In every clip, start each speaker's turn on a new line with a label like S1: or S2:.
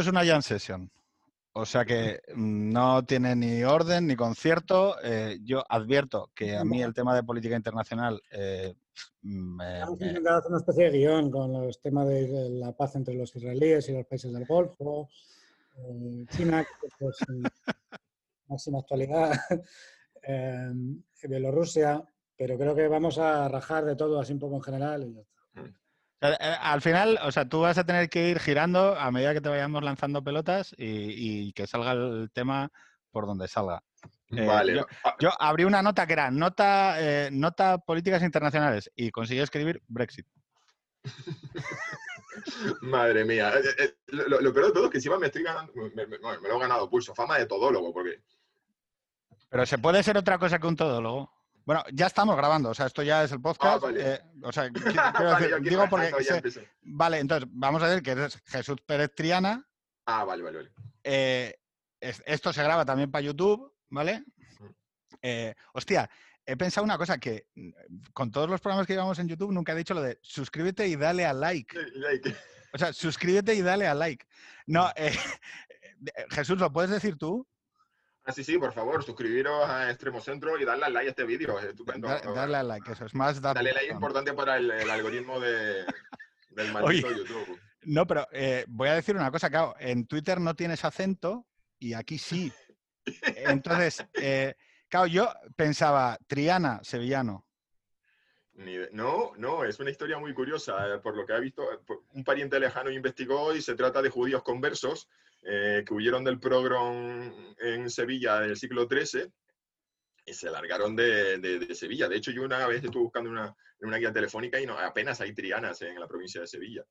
S1: esto es una jam session. O sea que mm, no tiene ni orden ni concierto. Eh, yo advierto que a mí el tema de política internacional eh, me,
S2: Hemos
S1: me-
S2: hacer una especie de guion con los temas de la paz entre los israelíes y los países del Golfo, eh, China, pues, máxima actualidad, eh, Bielorrusia, pero creo que vamos a rajar de todo así un poco en general y ya está.
S1: Eh, Al final, o sea, tú vas a tener que ir girando a medida que te vayamos lanzando pelotas y, y que salga el tema por donde salga. Eh,
S3: vale.
S1: yo-
S3: Ah,
S1: Yo abrí una nota que era nota, eh, nota políticas internacionales y conseguí escribir Brexit.
S3: Madre mía. Lo, lo peor de todo es que encima me estoy ganando, me, me- me lo he ganado pulso, fama de todólogo, porque
S1: Pero se puede ser otra cosa que un todólogo. Bueno, ya estamos grabando, o sea, esto ya es el podcast.
S3: Ah, vale.
S1: eh, o sea, qui- quiero
S3: Vale,
S1: decir, digo porque vale, entonces vamos a decir que eres Jesús Pérez Triana.
S3: Ah, vale, vale, vale.
S1: eh, es- esto se graba también para YouTube, ¿vale? Eh, hostia, he pensado una cosa que mm, con todos los programas que llevamos en YouTube nunca he dicho lo de suscríbete y dale a like.
S3: Like.
S1: O sea, suscríbete y dale a like. No, eh, eh, Jesús, ¿lo puedes decir tú?
S3: Ah, sí, sí, por favor, suscribiros a Extremo Centro y darle al like a este vídeo. Es estupendo.
S1: Da- darle a like, eso es más dar
S3: Dale like es importante para el, el algoritmo de, del maldito
S1: Oye.
S3: YouTube.
S1: No, pero eh, voy a decir una cosa, claro, en Twitter no tienes acento y aquí sí. Entonces, eh, claro, yo pensaba, Triana, sevillano.
S3: No, no, es una historia muy curiosa. eh, Por lo que he visto, eh, un pariente lejano investigó y se trata de judíos conversos eh, que huyeron del progrom en Sevilla del siglo XIII y se largaron de, de- de Sevilla. De hecho, yo una vez estuve buscando una, una guía telefónica y no, apenas hay trianas en la provincia de Sevilla.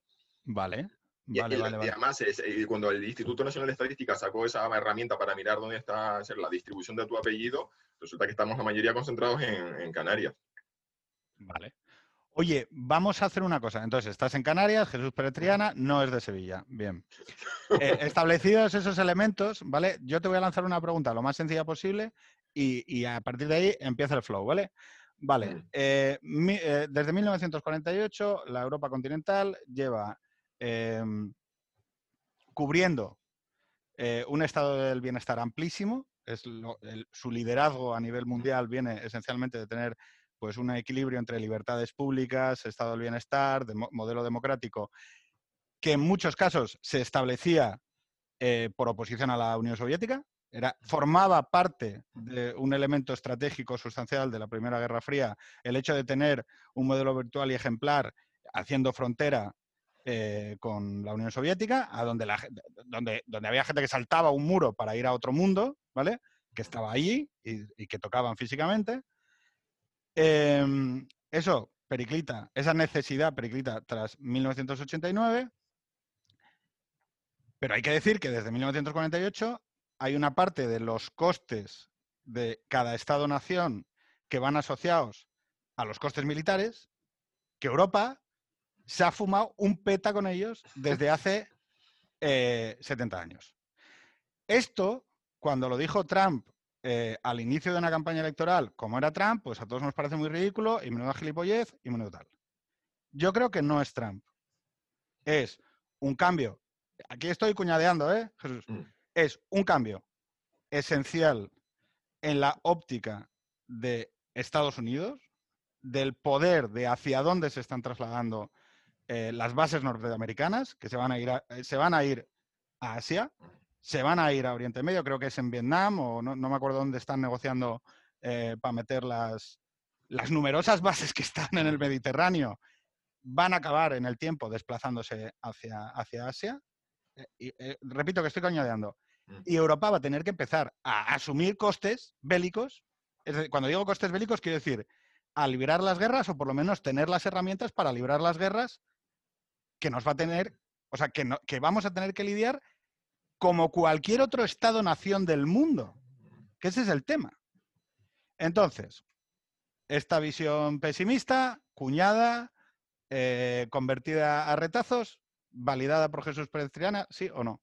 S1: Vale,
S3: Y,
S1: vale,
S3: y-
S1: vale,
S3: y además, eh, cuando el Instituto Nacional de Estadística sacó esa herramienta para mirar dónde está hacer la distribución de tu apellido, resulta que estamos la mayoría concentrados en, en Canarias.
S1: Vale. Oye, vamos a hacer una cosa. Entonces, estás en Canarias, Jesús Pérez Triana no es de Sevilla. Bien. Eh, establecidos esos elementos, ¿vale? Yo te voy a lanzar una pregunta lo más sencilla posible y, y a partir de ahí empieza el flow, ¿vale? Vale. Eh, mi- eh, desde 1948, la Europa continental lleva em, cubriendo un estado del bienestar amplísimo. Es lo- el- su liderazgo a nivel mundial viene esencialmente de tener pues un equilibrio entre libertades públicas, estado del bienestar, modelo democrático, que en muchos casos se establecía eh, por oposición a la Unión Soviética, era, formaba parte de un elemento estratégico sustancial de la Primera Guerra Fría, el hecho de tener un modelo virtual y ejemplar haciendo frontera eh, con la Unión Soviética, a donde, la, donde, donde había gente que saltaba un muro para ir a otro mundo, ¿vale? Que estaba allí y, y que tocaban físicamente. Em, eso periclita, esa necesidad periclita tras 1989. Pero hay que decir que desde 1948 hay una parte de los costes de cada Estado-nación que van asociados a los costes militares, que Europa se ha fumado un peta con ellos desde hace eh, 70 años. Esto, cuando lo dijo Trump eh, al inicio de una campaña electoral, como era Trump, pues a todos nos parece muy ridículo y menuda gilipollez y menudo tal. Yo creo que no es Trump. Es un cambio. Aquí estoy cuñadeando, ¿eh, Jesús?
S3: Mm.
S1: Es un cambio esencial en la óptica de Estados Unidos, del poder de hacia dónde se están trasladando eh, las bases norteamericanas, que se van a ir a, eh, se van a, ir a Asia, se van a ir a Oriente Medio, creo que es en Vietnam, o no, no me acuerdo dónde están negociando eh, para meter las, las numerosas bases que están en el Mediterráneo, van a acabar en el tiempo desplazándose hacia, hacia Asia. Eh, y, eh, repito que estoy coñadeando.
S3: Mm.
S1: Y Europa va a tener que empezar a asumir costes bélicos. Es decir, cuando digo costes bélicos, quiero decir a librar las guerras o por lo menos tener las herramientas para librar las guerras que nos va a tener, o sea, que, no- que vamos a tener que lidiar como cualquier otro Estado-nación del mundo. Que ese es el tema. Entonces, esta visión pesimista, cuñada, eh, convertida a retazos, validada por Jesús Pérez Triana, ¿sí o no?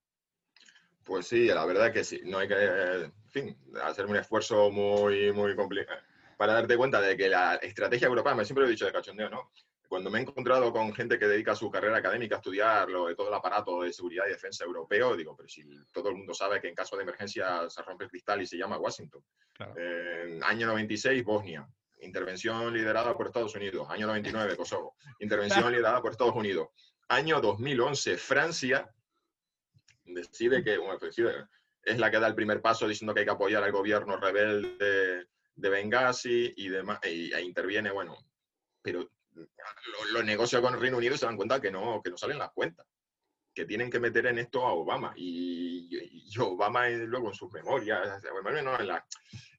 S3: Pues sí, la verdad que sí. No hay que, en fin, hacer un esfuerzo muy, muy complicado para darte cuenta de que la estrategia europea, me siempre lo he dicho de cachondeo, ¿no? Cuando me he encontrado con gente que dedica su carrera académica a estudiar lo de todo el aparato de seguridad y defensa europeo, digo, pero si todo el mundo sabe que en caso de emergencia se rompe el cristal y se llama Washington. Eh, año 96, Bosnia. Intervención liderada por Estados Unidos. Año 99, Kosovo. Intervención liderada por Estados Unidos. Año 2011, Francia decide que, bueno, es la que da el primer paso diciendo que hay que apoyar al gobierno rebelde de Benghazi y demás, e interviene, bueno, pero los negocios con el Reino Unido se dan cuenta que no, que no salen las cuentas, que tienen que meter en esto a Obama. Y, Obama luego en sus memorias, en, la,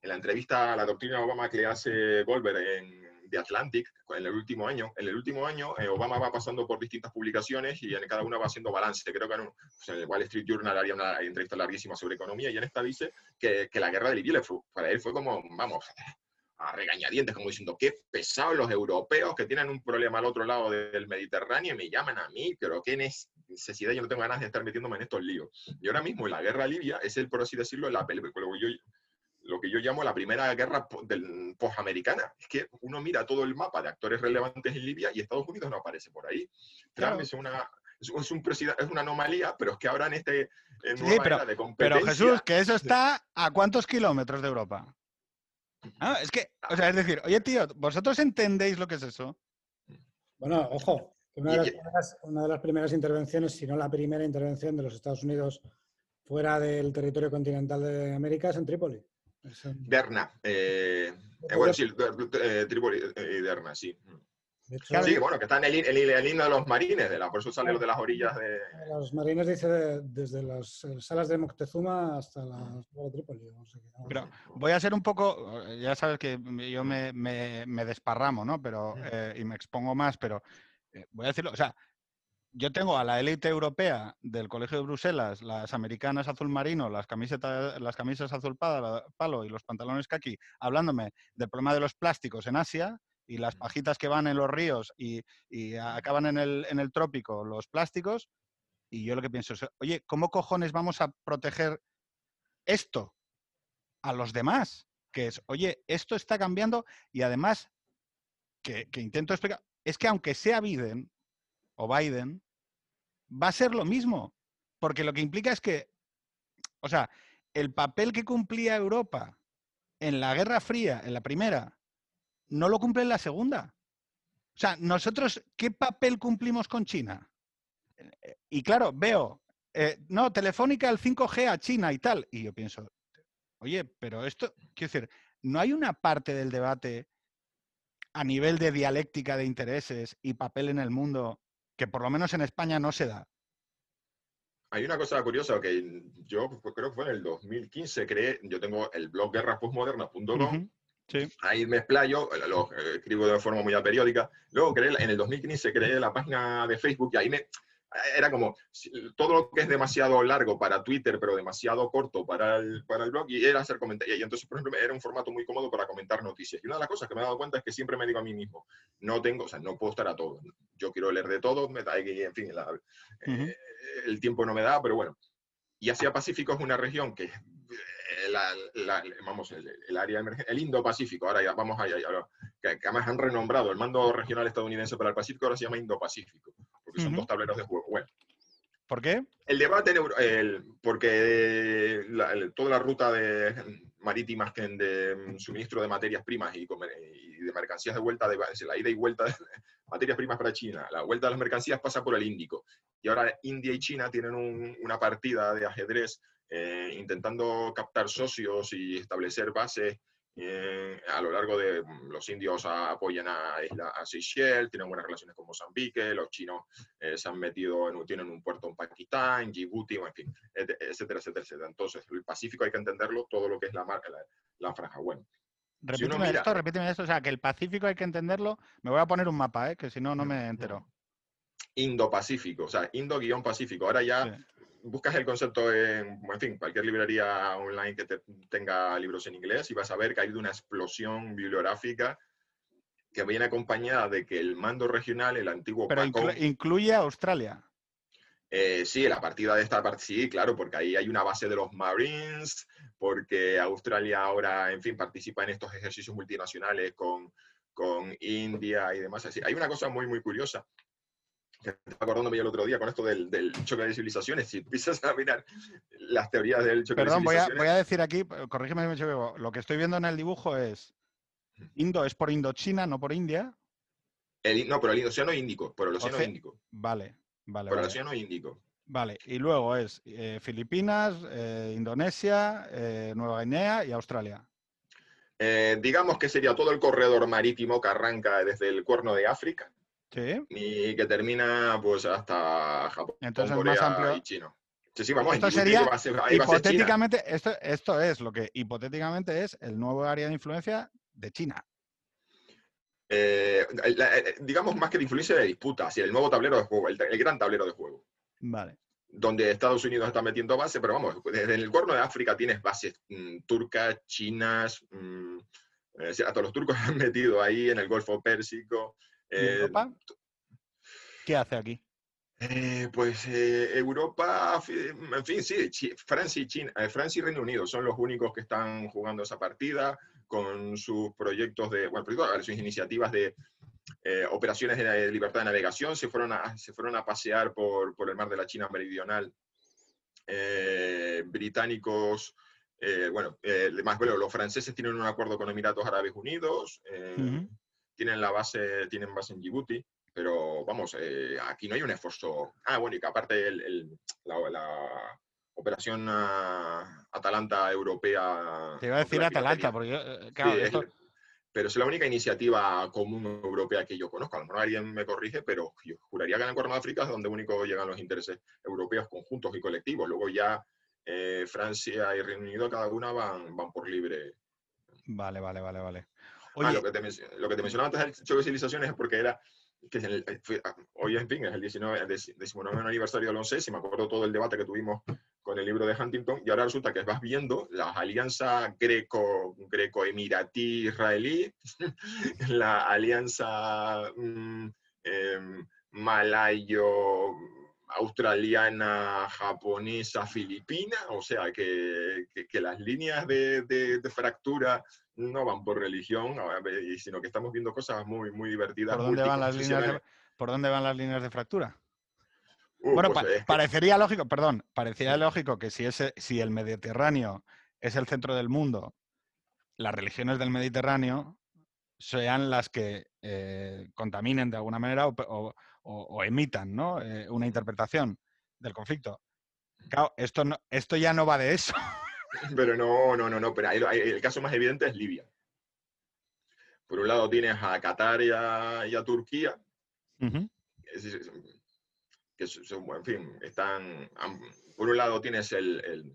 S3: en la entrevista a la doctrina Obama que le hace Goldberg en The Atlantic, en el último año, en el último año eh, Obama va pasando por distintas publicaciones y en cada una va haciendo balance. Creo que en, pues, el Wall Street Journal haría una entrevista larguísima sobre economía y en esta dice que, que la guerra de Libia para él fue como, vamos, a regañadientes, como diciendo, qué pesados los europeos que tienen un problema al otro lado del Mediterráneo y me llaman a mí, pero qué necesidad, yo no tengo ganas de estar metiéndome en estos líos. Y ahora mismo la guerra libia es el, por así decirlo, la, yo, lo que yo llamo la primera guerra post-americana. Es que uno mira todo el mapa de actores relevantes en Libia y Estados Unidos no aparece por ahí. Trump es una, es, un es una anomalía, pero es que ahora en este
S1: en sí, pero, de competencia... Pero Jesús, que eso está a cuántos kilómetros de Europa. Ah, es que, o sea, es decir, oye tío, ¿vosotros entendéis lo que es eso?
S2: Bueno, ojo, una de, las primeras, una de las primeras intervenciones, si no la primera intervención de los Estados Unidos fuera del territorio continental de América es en Trípoli.
S3: Derna. Eh, eh, bueno, sí, eh, Trípoli y Derna, sí sí, bueno, que está en el, el, himno de los marines, de la, por eso sale de las orillas de...
S2: Los marines dice desde las salas de Moctezuma hasta la de Trípoli.
S1: Pero voy a ser un poco, ya sabes que yo me, me, desparramo, ¿no? Pero, eh, y me expongo más, pero eh, voy a decirlo, o sea, yo tengo a la élite europea del Colegio de Bruselas, las americanas azul marino, las camisetas, las camisas azul palo y los pantalones kaki, hablándome del problema de los plásticos en Asia, y las pajitas que van en los ríos y, acaban en el, en el, trópico, los plásticos. Y yo lo que pienso es, oye, ¿cómo cojones vamos a proteger esto a los demás? Que es, oye, esto está cambiando y además, que, que intento explicar, es que aunque sea Biden o Biden, va a ser lo mismo. Porque lo que implica es que, o sea, el papel que cumplía Europa en la Guerra Fría, en la primera, no lo cumple en la segunda. O sea, nosotros, ¿qué papel cumplimos con China? Eh, y claro, veo, eh, no, Telefónica el 5G a China y tal. Y yo pienso, oye, pero esto, quiero decir, ¿no hay una parte del debate a nivel de dialéctica de intereses y papel en el mundo que por lo menos en España no se da?
S3: Hay una cosa curiosa que yo creo que fue en el 2015, creé, yo tengo el blog guerraspostmoderna.com Ahí me explayo, lo escribo de forma muy periódica. Luego creé, en el 2015 creé la página de Facebook y ahí me, era como todo lo que es demasiado largo para Twitter, pero demasiado corto para el, para el blog, y era hacer comentarios. Y entonces, por ejemplo, era un formato muy cómodo para comentar noticias. Y una de las cosas que me he dado cuenta es que siempre me digo a mí mismo, no tengo, o sea, no puedo estar a todo. Yo quiero leer de todo, me da, en fin, eh, el tiempo no me da, pero bueno. Y Asia Pacífico es una región que vamos, el, área el Indo-Pacífico, ahora ya vamos allá, que, que, además han renombrado el mando regional estadounidense para el Pacífico, ahora se llama Indo-Pacífico, porque son dos tableros de juego. Bueno.
S1: ¿Por qué?
S3: El debate, el, porque toda la ruta de marítimas de suministro de materias primas y, de mercancías de vuelta, de, la ida y vuelta de materias primas para China, la vuelta de las mercancías pasa por el Índico. Y ahora India y China tienen una partida de ajedrez eh, intentando captar socios y establecer bases eh, a lo largo de mm, los indios apoyan a, Isla, a Seychelles, tienen buenas relaciones con Mozambique, los chinos eh, se han metido, en, tienen un puerto en Pakistán, Djibouti, en fin, etcétera, etcétera, etcétera. Entonces, el Pacífico hay que entenderlo, todo lo que es la, la, la franja. Bueno,
S1: repíteme esto, repíteme esto, o sea, que el Pacífico hay que entenderlo. Me voy a poner un mapa, ¿eh? que si no, no me entero.
S3: Indo-Pacífico, o sea, Indo-Pacífico. Ahora ya buscas el concepto en, en fin, cualquier librería online que tenga libros en inglés y vas a ver que hay una explosión bibliográfica que viene acompañada de que el mando regional, el antiguo
S1: Pero incluye a Australia.
S3: Eh, sí, la partida de esta parte, sí, claro, porque ahí hay una base de los Marines, porque Australia ahora, en fin, participa en estos ejercicios multinacionales con, con India y demás. Así, hay una cosa muy, muy curiosa acordándome yo el otro día con esto del, del, choque de civilizaciones. Si empiezas a mirar las teorías del choque
S1: Perdón,
S3: de civilizaciones.
S1: voy a decir aquí, corrígeme si me equivoco, lo que estoy viendo en el dibujo es Indo es por Indochina, no por India.
S3: El- no, pero el Océano Índico, por el Océano
S1: Oce-
S3: Índico.
S1: Vale, vale.
S3: Por el
S1: Vale,
S3: Océano Índico.
S1: Vale, y luego es eh, Filipinas, eh, Indonesia, eh, Nueva Guinea y Australia.
S3: Digamos que sería todo el corredor marítimo que arranca desde el Cuerno de África
S1: Sí.
S3: y que termina pues hasta Japón,
S1: Entonces es
S3: Corea
S1: más amplio.
S3: y China. Sí, sí, vamos,
S1: Esto sería
S3: va a ser-.
S1: Hipotéticamente, esto, esto es lo que hipotéticamente es el nuevo área de influencia de China.
S3: Eh, la- eh, digamos más que de influencia de disputa, hacia el nuevo tablero de juego, el, el gran tablero de juego,
S1: Vale.
S3: donde Estados Unidos está metiendo base, pero vamos, desde el Cuerno de África tienes bases mm, turcas, chinas, mm, eh, hasta los turcos han metido ahí en el Golfo Pérsico.
S1: ¿Y
S3: eh,
S1: Europa? ¿Qué hace aquí?
S3: Eh, pues eh, Europa, en fin, sí, Francia y, China, eh, Francia y Reino Unido son los únicos que están jugando esa partida con sus proyectos de, bueno, sus iniciativas de eh, operaciones de libertad de navegación, se fueron a, se fueron a pasear por, por el mar de la China Meridional. Eh, británicos, bueno, más bueno, los franceses tienen un acuerdo con Emiratos Árabes Unidos, eh,
S1: Ujú.
S3: Tienen la base, tienen base en Djibouti, pero vamos, eh, aquí no hay un esfuerzo. Ah, bueno, y que aparte el- el- la, la operación ah, Atalanta europea.
S1: Te iba a decir Atalanta, porque yo, eh,
S3: Sí,
S1: claro,
S3: es pero es la única iniciativa común europea que yo conozco. A lo mejor alguien me corrige, pero yo juraría que en el Cuerno de África es donde único llegan los intereses europeos conjuntos y colectivos. Luego ya eh, Francia y Reino Unido cada una van, van por libre.
S1: Vale, vale, vale, vale.
S3: Ah, lo, que te, menc- lo que te mencionaba antes del choque de civilizaciones es porque era que es el- eh, fue- ah, hoy en fin es el 19, el 19 aniversario del 11 y me acuerdo todo el debate que tuvimos con el libro de Huntington y ahora resulta que vas viendo las alianzas greco greco emiratí israelí la alianza mm, em, malayo australiana, japonesa, filipina, o sea que, que- que las líneas de, de- de fractura no van por religión, sino que estamos viendo cosas muy, muy divertidas.
S1: ¿por dónde van las líneas de, por dónde van las líneas de fractura?
S3: Uh,
S1: bueno,
S3: pues
S1: pa- parecería lógico, perdón, parecería lógico que si, ese, si el Mediterráneo es el centro del mundo, las religiones del Mediterráneo sean las que eh, contaminen de alguna manera o- o emitan ¿no? Eh, una interpretación del conflicto. Claro, esto, no- esto ya no va de eso.
S3: Pero no, no, no, no, pero el caso más evidente es Libia. Por un lado tienes a Qatar y a, y a Turquía, es decir, que son, en fin, están, por un lado tienes el, el-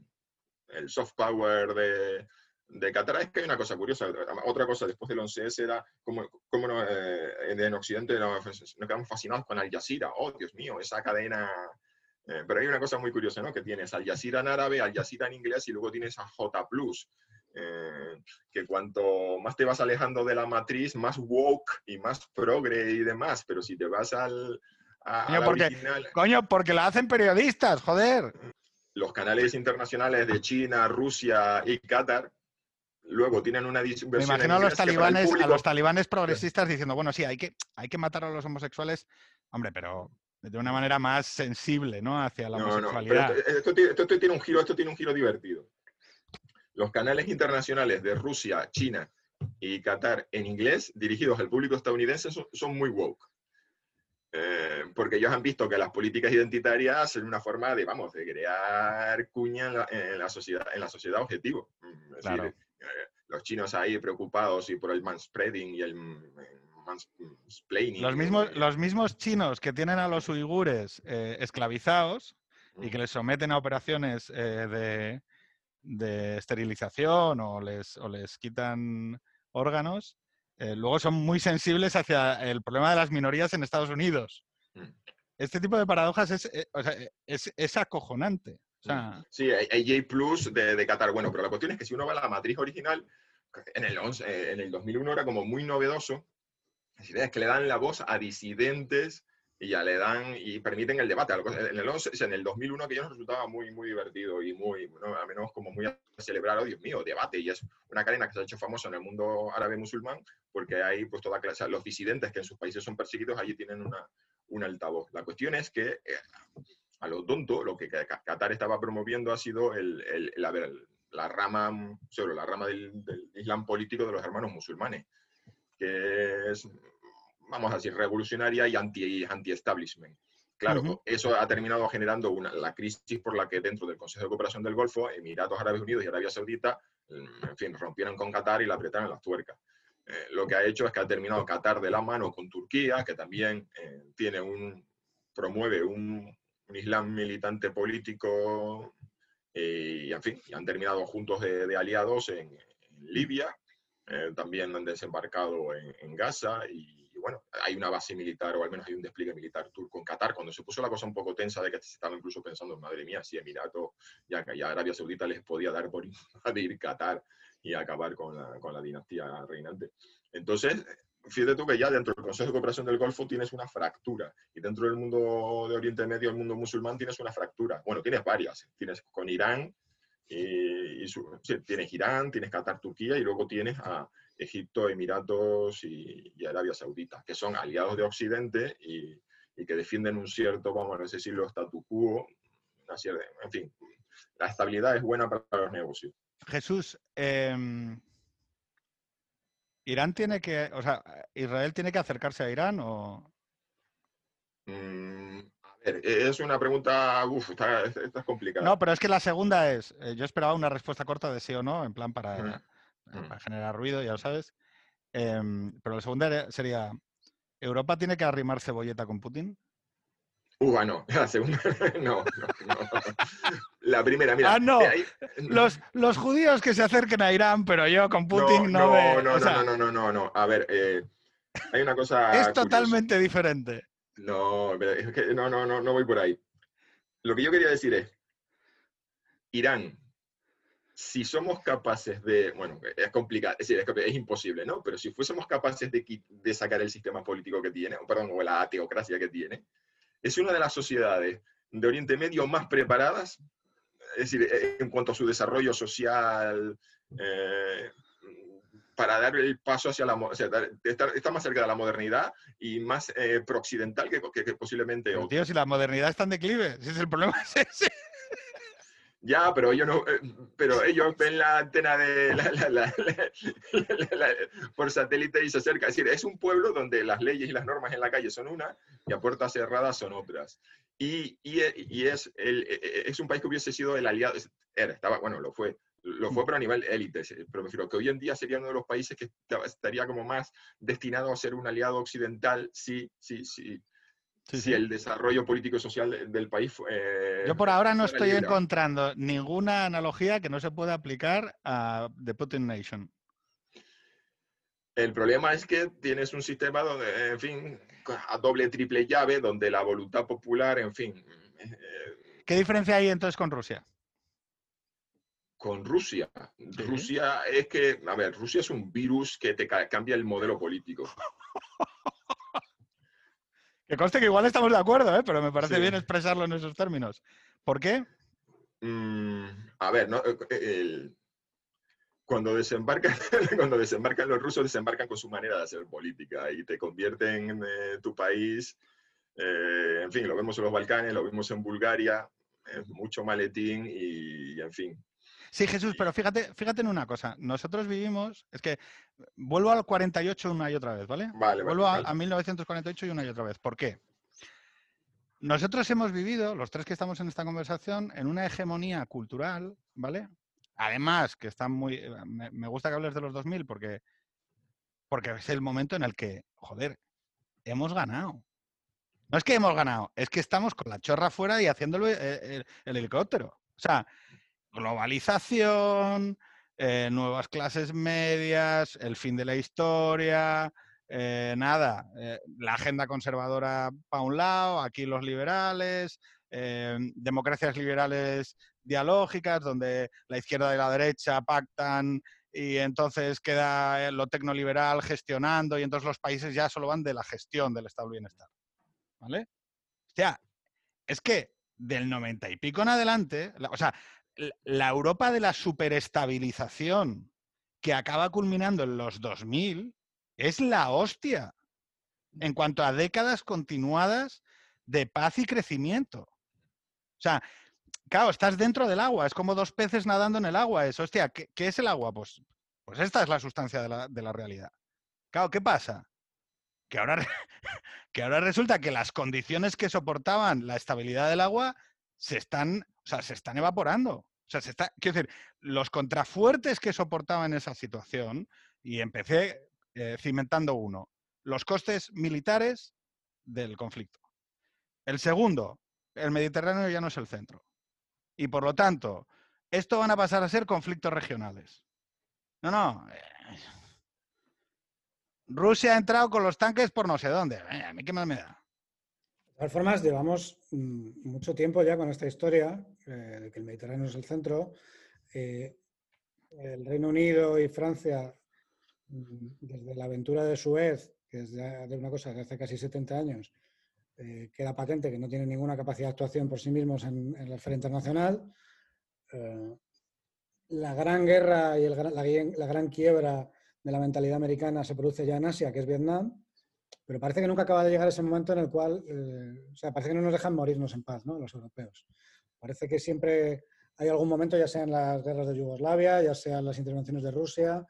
S3: el soft power de, de Qatar, es que hay una cosa curiosa, otra cosa después del 11S era como, como eh, en, en Occidente nos, nos quedamos fascinados con Al Jazeera, oh Dios mío, esa cadena, eh, pero hay una cosa muy curiosa, ¿no? Que tienes Al Jazeera en árabe, Al Jazeera en inglés y luego tienes a J+, eh, que cuanto más te vas alejando de la matriz, más woke y más progre y demás, pero si te vas al, a, a
S1: Coño,
S3: la
S1: porque-
S3: original,
S1: Coño, porque la hacen periodistas, joder.
S3: los canales internacionales de China, Rusia y Qatar, luego tienen una
S1: Me
S3: versión en
S1: imagino a los talibanes, a los talibanes progresistas diciendo, bueno, sí, hay que, hay que matar a los homosexuales, hombre, pero de una manera más sensible, ¿no? Hacia la
S3: No, no, pero
S1: homosexualidad.
S3: esto, esto tiene- esto tiene un giro, esto tiene un giro divertido. Los canales internacionales de Rusia, China y Qatar en inglés, dirigidos al público estadounidense, son, son muy woke. Eh, porque ellos han visto que las políticas identitarias son una forma de, vamos, de crear cuña en la, en la sociedad, en la sociedad objetivo. Mm, Es
S1: Claro.
S3: decir, eh, los chinos ahí preocupados y por el manspreading y el mansplaining.
S1: Los mismos,
S3: eh,
S1: los mismos chinos que tienen a los uigures eh, esclavizados y
S3: mm.
S1: que les someten a operaciones eh, de, de esterilización o les, o les quitan órganos, eh, luego son muy sensibles hacia el problema de las minorías en Estados Unidos.
S3: Mm.
S1: Este tipo de paradojas es, o sea, es, es acojonante. O sea,
S3: Sí, hay, hay J Plus de, de Qatar. Bueno, pero la cuestión es que si uno va a la matriz original, en el, 11 eh, en el 2001 era como muy novedoso. Las ideas que le dan la voz a disidentes y ya le dan y permiten el debate. En el, 11, en el 2001 aquello nos resultaba muy, muy divertido y muy, bueno, al menos como muy a celebrar, oh Dios mío, debate. Y es una cadena que se ha hecho famosa en el mundo árabe musulmán porque hay pues toda clase, los disidentes que en sus países son perseguidos, allí tienen una, un altavoz. La cuestión es que eh, a lo tonto, lo que Qatar estaba promoviendo ha sido el, el, la rama, sobre la rama del, del Islam político de los hermanos musulmanes, que es vamos a decir, revolucionaria y anti-establishment. claro, eso ha terminado generando una, la crisis por la que dentro del Consejo de Cooperación del Golfo, Emiratos Árabes Unidos y Arabia Saudita, mm, en fin, rompieron con Qatar y la apretaron las tuercas. Eh, lo que ha hecho es que ha terminado Qatar de la mano con Turquía, que también eh, tiene un, promueve un, Islam militante político y, en fin, y han terminado juntos de, aliados en, Libia, eh, también han desembarcado en, en Gaza y bueno, hay una base militar o al menos hay un despliegue militar turco en Qatar. Cuando se puso la cosa un poco tensa de que se estaba incluso pensando, madre mía, si Emirato ya, ya Arabia Saudita les podía dar por invadir Qatar y acabar con la, con la dinastía reinante. Entonces, fíjate tú que ya dentro del Consejo de Cooperación del Golfo tienes una fractura y dentro del mundo de Oriente Medio, el mundo musulmán, tienes una fractura. Bueno, tienes varias. Tienes con Irán, y, tienes Irán, tienes Qatar, Turquía y luego tienes a Egipto, Emiratos y, Arabia Saudita, que son aliados de Occidente y, que defienden un cierto, vamos a decirlo, statu quo, en fin, la estabilidad es buena para los negocios.
S1: Jesús, em, ¿Irán tiene que, o sea, Israel tiene que acercarse a Irán o...?
S3: Mm, a ver, es una pregunta, uff, está, complicada.
S1: No, pero es que la segunda es, eh, yo esperaba una respuesta corta de sí o no, en plan para... Mm. Para generar ruido, ya lo sabes. Em, pero la segunda sería, ¿Europa tiene que arrimar cebolleta con Putin?
S3: Uh, no, la segunda, no, no, La primera, mira.
S1: Ah, no. Los, los, judíos que se acerquen a Irán, pero yo con Putin no,
S3: no No, no, no, no, no, no, A ver, eh, hay una cosa.
S1: Es totalmente diferente.
S3: No, no, no, no, no voy por ahí. Lo que yo quería decir es, Irán si somos capaces de, bueno, es complicado, es decir, es, imposible, ¿no? Pero si fuésemos capaces de, sacar el sistema político que tiene, perdón, o la teocracia que tiene, es una de las sociedades de Oriente Medio más preparadas, es decir, eh, en cuanto a su desarrollo social, eh, para dar el paso hacia la, o sea, está, más cerca de la modernidad y más eh, prooccidental que, que, posiblemente...
S1: tío, si la modernidad está en declive, si es el problema es ese.
S3: Ya, pero ellos no, eh, pero ellos ven la antena de por satélite y se acerca. Es decir, es un pueblo donde las leyes y las normas en la calle son una y a puertas cerradas son otras. Y, y, es, el, e, e, es un país que hubiese sido el aliado, era, estaba, bueno, lo fue, lo fue pero a nivel élite, pero me refiero que hoy en día sería uno de los países que estaría como más destinado a ser un aliado occidental sí, sí, sí, si el desarrollo político y social del país.
S1: Eh, Yo por ahora no estoy encontrando ninguna analogía que no se pueda aplicar a The Putin Nation.
S3: El problema es que tienes un sistema donde, en fin, a doble, triple llave, donde la voluntad popular, en fin.
S1: Eh, ¿Qué diferencia hay entonces con Rusia?
S3: Con Rusia. Rusia es que, a ver, Rusia es un virus que te cambia el modelo político.
S1: Que conste que igual estamos de acuerdo, ¿eh? pero me parece bien expresarlo en esos términos. ¿Por qué?
S3: Mm, a ver, eh, cuando, desembarcan, cuando desembarcan los rusos, desembarcan con su manera de hacer política y te convierten en eh, tu país. en fin, lo vemos en los Balcanes, lo vimos en Bulgaria, mucho maletín y, en fin,
S1: Sí, Jesús, pero fíjate, fíjate en una cosa. Nosotros vivimos, es que vuelvo al 48 una y otra vez, ¿vale?
S3: Vale.
S1: Vuelvo a, 1948 y una y otra vez. ¿Por qué? Nosotros hemos vivido, los tres que estamos en esta conversación, en una hegemonía cultural, ¿vale? Además, que está muy. Me, gusta que hables de los 2000 porque, porque es el momento en el que, joder, hemos ganado. No es que hemos ganado, es que estamos con la chorra fuera y haciéndolo el, el helicóptero. O sea, globalización, eh, nuevas clases medias, el fin de la historia, eh, nada, eh, la agenda conservadora para un lado, aquí los liberales, democracias liberales dialógicas, donde la izquierda y la derecha pactan y entonces queda lo tecnoliberal gestionando y entonces los países ya solo van de la gestión del estado del bienestar. ¿vale? Hostia, es que del 90 y pico en adelante, la- o sea, la- Europa de la superestabilización que acaba culminando en los 2000 es la hostia en cuanto a décadas continuadas de paz y crecimiento. O sea, claro, estás dentro del agua, es como dos peces nadando en el agua. Es, hostia, ¿qué, qué es el agua? Pues, pues esta es la sustancia de la, de la realidad. Claro, ¿qué pasa? Que ahora, que ahora resulta que las condiciones que soportaban la estabilidad del agua se están, o sea, se están evaporando. O sea, se está, quiero decir, los contrafuertes que soportaban esa situación, y empecé eh, cimentando uno, los costes militares del conflicto. El segundo, el Mediterráneo ya no es el centro. Y por lo tanto, esto van a pasar a ser conflictos regionales. No, no. eh, Rusia ha entrado con los tanques por no sé dónde. Eh, ¿A mí qué más me da?
S2: De todas formas, llevamos mm, mucho tiempo ya con esta historia eh, de que el Mediterráneo es el centro. Eh, el Reino Unido y Francia, mm, desde la aventura de Suez, que es de una cosa que hace casi 70 años, eh, queda patente que no tienen ninguna capacidad de actuación por sí mismos en, en la esfera internacional. La gran guerra y la, la gran quiebra de la mentalidad americana se produce ya en Asia, que es Vietnam, pero parece que nunca acaba de llegar ese momento en el cual, eh, o sea, parece que no nos dejan morirnos en paz, ¿no? Los europeos. Parece que siempre hay algún momento, ya sea en las guerras de Yugoslavia, ya sea en las intervenciones de Rusia,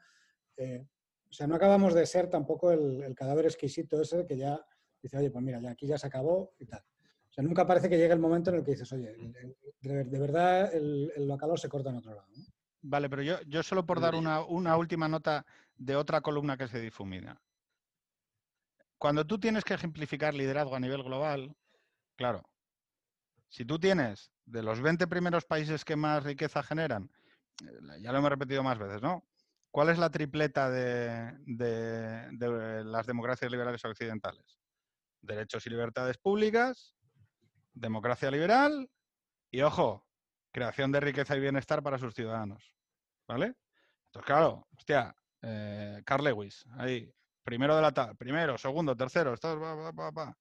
S2: eh, o sea, no acabamos de ser tampoco el, el cadáver exquisito ese que ya dice, oye, pues mira, ya aquí ya se acabó y tal. O sea, nunca parece que llegue el momento en el que dices, oye, de, de verdad el, el calor se corta en otro lado. ¿no?
S1: Vale, pero yo, yo solo por dar una, una última nota de otra columna que se difumina. Cuando tú tienes que ejemplificar liderazgo a nivel global, claro, si tú tienes de los 20 primeros países que más riqueza generan, eh, ya lo hemos repetido más veces, ¿no? ¿Cuál es la tripleta de, las democracias liberales occidentales? Derechos y libertades públicas, democracia liberal y, ojo, creación de riqueza y bienestar para sus ciudadanos. ¿Vale? Entonces, claro, hostia, eh, Carl Lewis, ahí, primero de la tabla, primero, segundo, tercero, esto va, va, va, va.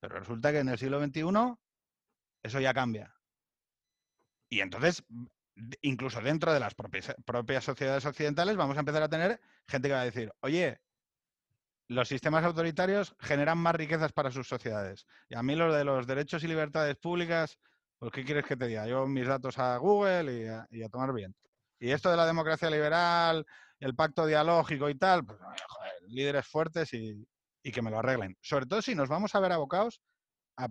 S1: Pero resulta que en el siglo XXI eso ya cambia. Y entonces, incluso dentro de las propias, sociedades occidentales, vamos a empezar a tener gente que va a decir, oye, los sistemas autoritarios generan más riquezas para sus sociedades. Y a mí lo de los derechos y libertades públicas, pues ¿qué quieres que te diga? Yo mis datos a Google y a, y a tomar bien. Y esto de la democracia liberal, el pacto dialógico y tal, pues joder, líderes fuertes y, y que me lo arreglen. Sobre todo si nos vamos a ver abocados a,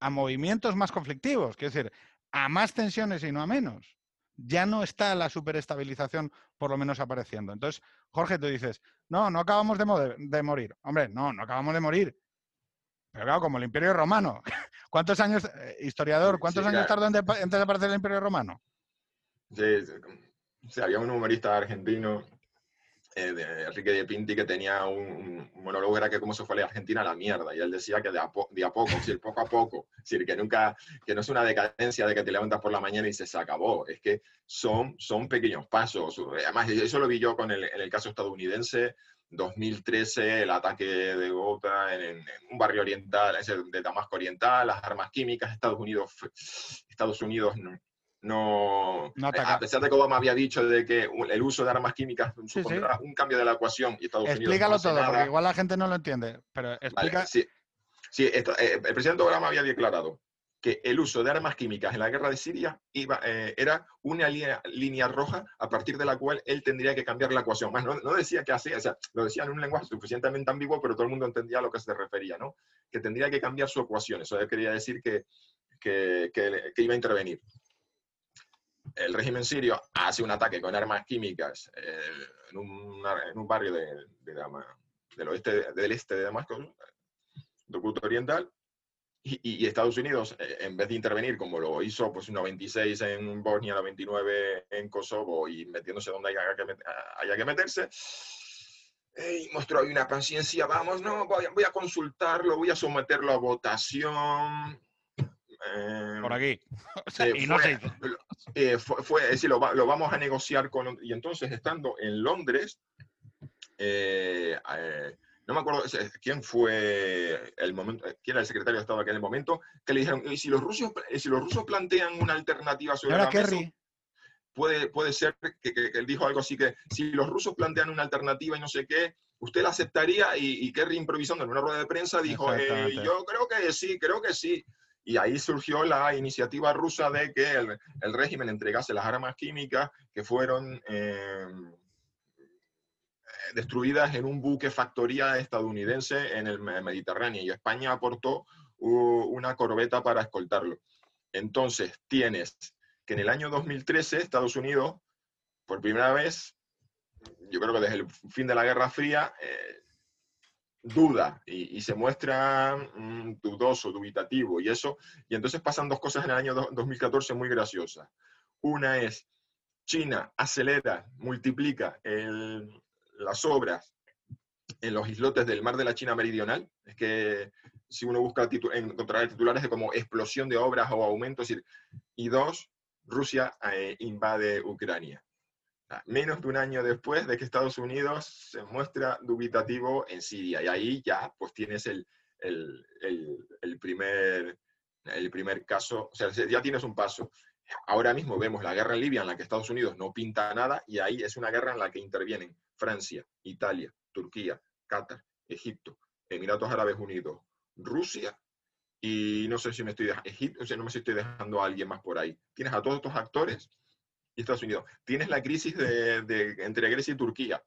S1: a movimientos más conflictivos, quiero decir, a más tensiones y no a menos. Ya no está la superestabilización por lo menos apareciendo. Entonces, Jorge, tú dices, no, no acabamos de, mo- de morir. Hombre, no, no acabamos de morir. Pero claro, como el Imperio Romano. ¿Cuántos años, eh, historiador, cuántos
S3: sí,
S1: años
S3: claro.
S1: tardó en de- antes de aparecer el Imperio Romano?
S3: Sí, sí. Sí, había un humorista argentino, eh, de Enrique de Pinti, que tenía un, monólogo era que cómo se fue la Argentina a la mierda. Y él decía que de a, a poco, es decir, poco a poco. Es decir, que nunca, que no es una decadencia de que te levantas por la mañana y se, se acabó. Es que son, son pequeños pasos. Además, eso lo vi yo con el, en el caso estadounidense. 2013, el ataque de Gota en, en un barrio oriental, de Damasco Oriental, las armas químicas, Estados Unidos, Estados Unidos no, no, a pesar de que Obama había dicho de que el uso de armas químicas
S1: Sí, sí.
S3: supondrá un cambio de la ecuación y Estados Unidos no
S1: Explícalo todo,
S3: nada.
S1: porque igual la gente no lo entiende. Pero
S3: Vale,
S1: explica.
S3: sí, Sí, esto, eh, el presidente Obama había declarado que el uso de armas químicas en la guerra de Siria iba, eh, era una línea, línea roja a partir de la cual él tendría que cambiar la ecuación. Más no, no decía que hacía, o sea, lo decía en un lenguaje suficientemente ambiguo, pero todo el mundo entendía a lo que se refería, ¿no? Que tendría que cambiar su ecuación. Eso quería decir que, que, que- que iba a intervenir. El régimen sirio hace un ataque con armas químicas eh, en, un, en un barrio de, de Dama- del oeste del este de Damasco, del culto oriental, y, y- Estados Unidos, eh, en vez de intervenir como lo hizo pues 96 en Bosnia, 99 en Kosovo y metiéndose donde haya que, met- haya que meterse, y mostró ahí una paciencia, vamos, no, voy voy a consultarlo, voy a someterlo a votación. Eh,
S1: Por aquí.
S3: Eh,
S1: y no
S3: fue- eh, fue, fue- es decir, lo, lo vamos a negociar con... Y entonces, estando en Londres, eh, eh, no me acuerdo quién fue el momento, quién era el secretario de Estado en aquel momento, que le dijeron, ¿y si los rusos, si los rusos plantean una alternativa sobre la Kerry? puede, puede ser que, él dijo algo así que si los rusos plantean una alternativa y no sé qué, usted la aceptaría y, Kerry improvisando en una rueda de prensa dijo, eh, yo creo que sí, creo que sí. Y ahí surgió la iniciativa rusa de que el, régimen entregase las armas químicas que fueron eh, destruidas en un buque factoría estadounidense en el Mediterráneo y España aportó una corbeta para escoltarlo. Entonces, tienes que en el año 2013 Estados Unidos, por primera vez, yo creo que desde el fin de la Guerra Fría, eh, duda y, se muestra mm, dudoso, dubitativo y eso. Y entonces pasan dos cosas en el año 2014 muy graciosas. Una es, China acelera, multiplica las obras en los islotes del mar de la China Meridional. Es que si uno busca encontrar titulares de como explosión de obras o aumento, y dos, Rusia eh, invade Ucrania. Menos de un año después de que Estados Unidos se muestra dubitativo en Siria. Y ahí ya pues tienes el, el, primer, el primer caso, o sea, ya tienes un paso. Ahora mismo vemos la guerra en Libia en la que Estados Unidos no pinta nada y ahí es una guerra en la que intervienen Francia, Italia, Turquía, Qatar, Egipto, Emiratos Árabes Unidos, Rusia y no sé si me estoy dejando, no me estoy dejando a alguien más por ahí. Tienes a todos estos actores y Estados Unidos. Tienes la crisis de, entre Grecia y Turquía,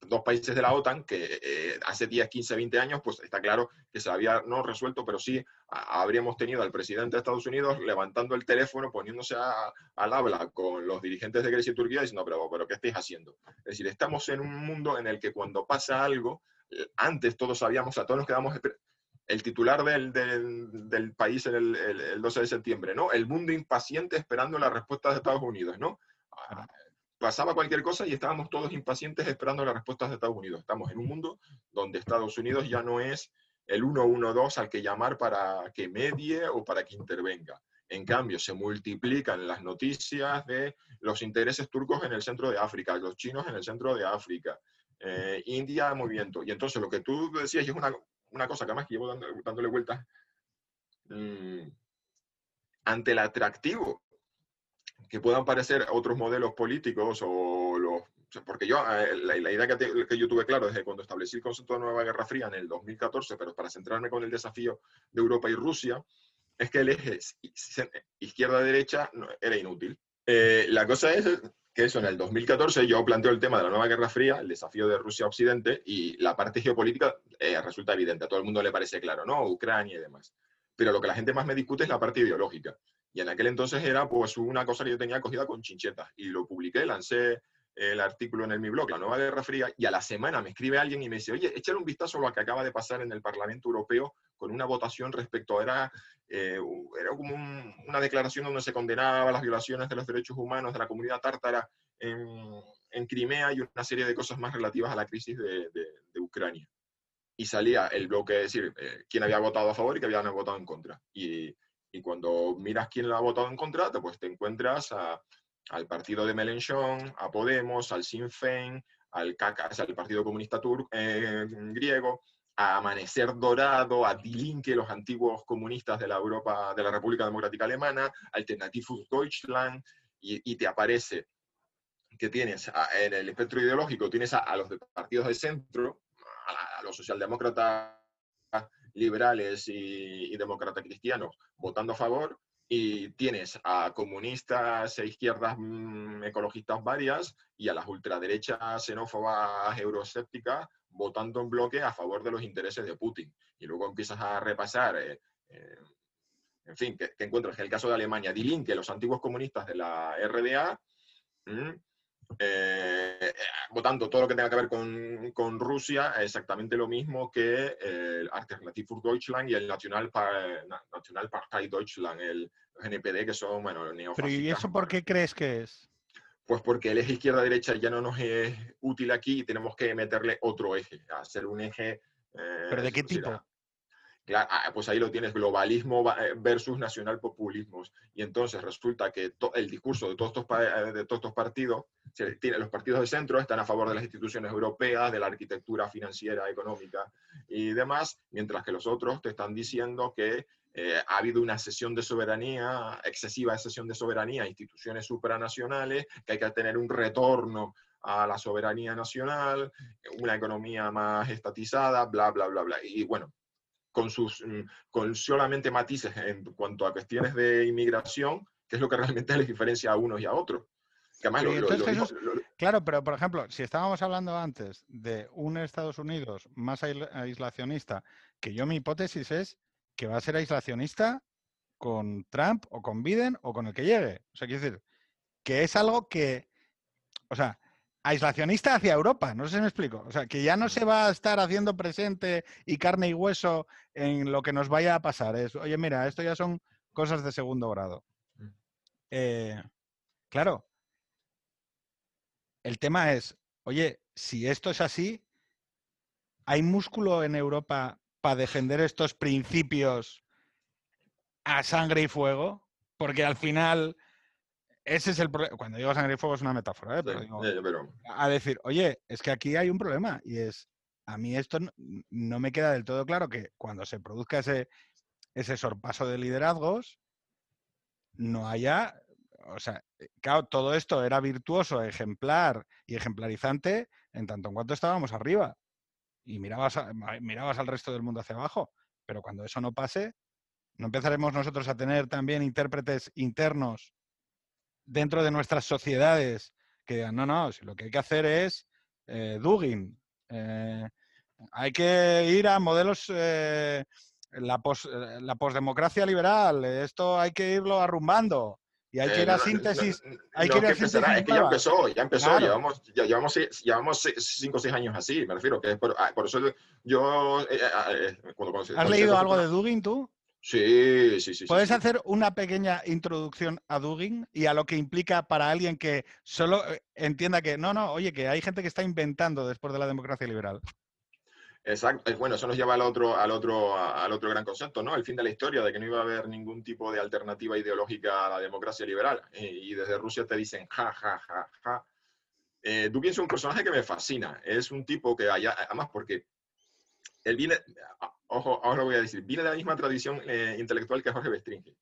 S3: dos países de la OTAN que eh, hace 10, 15, 20 años, pues está claro que se había no resuelto, pero sí habríamos tenido al presidente de Estados Unidos levantando el teléfono, poniéndose al habla con los dirigentes de Grecia y Turquía diciendo, pero, ¿qué estáis haciendo? Es decir, estamos en un mundo en el que cuando pasa algo, eh, antes todos sabíamos, a todos nos quedamos el titular del, del, país el, el, 12 de septiembre, ¿no? El mundo impaciente esperando la respuesta de Estados Unidos, ¿no? Ah, pasaba cualquier cosa y estábamos todos impacientes esperando las respuestas de Estados Unidos. Estamos en un mundo donde Estados Unidos ya no es el 112 al que llamar para que medie o para que intervenga. En cambio, se multiplican las noticias de los intereses turcos en el centro de África, los chinos en el centro de África, eh, India movimiento. Y entonces lo que tú decías es una, una cosa que además que llevo dándole vueltas, mm, ante el atractivo que puedan parecer otros modelos políticos o los... Porque yo, eh, la, idea que, que, yo tuve claro desde cuando establecí el concepto de nueva Guerra Fría en el 2014, pero para centrarme con el desafío de Europa y Rusia, es que el eje izquierda-derecha era inútil. Eh, la cosa es que eso en el 2014 yo planteo el tema de la nueva Guerra Fría, el desafío de Rusia-Occidente, y la parte geopolítica eh, resulta evidente, a todo el mundo le parece claro, ¿no? Ucrania y demás. Pero lo que la gente más me discute es la parte ideológica. Y en aquel entonces era pues una cosa que yo tenía cogida con chinchetas. Y lo publiqué, lancé el artículo en el, mi blog, La Nueva Guerra Fría, y a la semana me escribe alguien y me dice, oye, échale un vistazo a lo que acaba de pasar en el Parlamento Europeo con una votación respecto, era, eh, era como una declaración donde se condenaba las violaciones de los derechos humanos de la comunidad tártara en, Crimea y una serie de cosas más relativas a la crisis de, de, Ucrania. Y salía el bloque, decir, eh, quién había votado a favor y quién había votado en contra. Y, y cuando miras quién lo ha votado en contra, pues te encuentras a al partido de Mélenchon, a Podemos, al Sinn Féin, al, al Partido Comunista Turco, eh, griego, a Amanecer Dorado, a Die los antiguos comunistas de la Europa, de la República Democrática Alemana, Alternativus Deutschland, y, te aparece que tienes en el espectro ideológico, tienes a, los partidos de centro, a, los socialdemócratas liberales y, y demócratas cristianos votando a favor, y tienes a comunistas e izquierdas mm, ecologistas varias y a las ultraderechas xenófobas euroescépticas votando en bloque a favor de los intereses de Putin. Y luego empiezas a repasar, eh, eh, en fin, que, encuentras en el caso de Alemania, Die que los antiguos comunistas de la RDA, mm, eh, votando todo lo que tenga que ver con, con Rusia, exactamente lo mismo que el Alternative für Deutschland y el National, Partei Deutschland, el NPD, que son, bueno, neofascistas.
S1: ¿Pero y eso por qué crees que es?
S3: Pues porque el eje izquierda-derecha ya no nos es útil aquí y tenemos que meterle otro eje, hacer un eje...
S1: Eh, ¿Pero de qué tipo?
S3: Pues ahí lo tienes, globalismo eh, versus nacionalpopulismos. Y entonces resulta que el discurso de todos estos, eh, de todos estos partidos, los partidos de centro están a favor de las instituciones europeas, de la arquitectura financiera, económica y demás, mientras que los otros te están diciendo que eh, ha habido una cesión de soberanía, excesiva cesión de soberanía a instituciones supranacionales, que hay que tener un retorno a la soberanía nacional, una economía más estatizada, bla, bla, bla, bla. Y bueno, con, sus, mm, con solamente matices en cuanto a cuestiones de inmigración, que es lo que realmente les diferencia a unos y a otros.
S1: claro, pero por ejemplo, si estábamos hablando antes de un Estados Unidos más aislacionista, que yo mi hipótesis es que va a ser aislacionista con Trump o con Biden o con el que llegue. O sea, quiero decir, que es algo que, o sea, aislacionista hacia Europa, no sé si me explico. O sea, que ya no se va a estar haciendo presente y carne y hueso en lo que nos vaya a pasar. Es, oye, mira, esto ya son cosas de segundo grado. Mm. Eh, claro, el tema es, oye, si esto es así, ¿hay músculo en Europa para defender estos principios a sangre y fuego? Porque al final ese es el problema. Cuando digo sangre y fuego es una metáfora, ¿eh? pero, a decir, oye, es que aquí hay un problema y es, a mí esto no, me queda del todo claro que cuando se produzca ese, ese sorpaso de liderazgos, no haya, o sea, claro, todo esto era virtuoso, ejemplar y ejemplarizante en tanto en cuanto estábamos arriba y mirabas, mirabas al resto del mundo hacia abajo, pero cuando eso no pase, no empezaremos nosotros a tener también intérpretes internos dentro de nuestras sociedades que digan, no, no, si lo que hay que hacer es eh, Dugin. Eh, hay que ir a modelos, eh, la, pos, la posdemocracia liberal, esto hay que irlo arrumbando. Y hay que ir a síntesis. hay que ir a
S3: síntesis es que ya empezó, ya empezó. Llevamos, ya, llevamos, llevamos cinco o seis años así, me refiero. que por, ah, por eso yo.
S1: ¿Has leído algo de Dugin tú?
S3: Sí, sí, sí.
S1: ¿Puedes hacer una pequeña introducción a Dugin y a lo que implica para alguien que solo eh, entienda que no, no, oye, que hay gente que está inventando después de la democracia liberal?
S3: Exacto. Bueno, eso nos lleva al otro, al otro, al otro gran concepto, ¿no? El fin de la historia, de que no iba a haber ningún tipo de alternativa ideológica a la democracia liberal. Y, desde Rusia te dicen, ja, ja, ja, ja. Eh, Dugin es un personaje que me fascina. Es un tipo que, haya, además, porque él viene, ojo, ahora voy a decir, viene de la misma tradición eh, intelectual que Jorge Bestringe.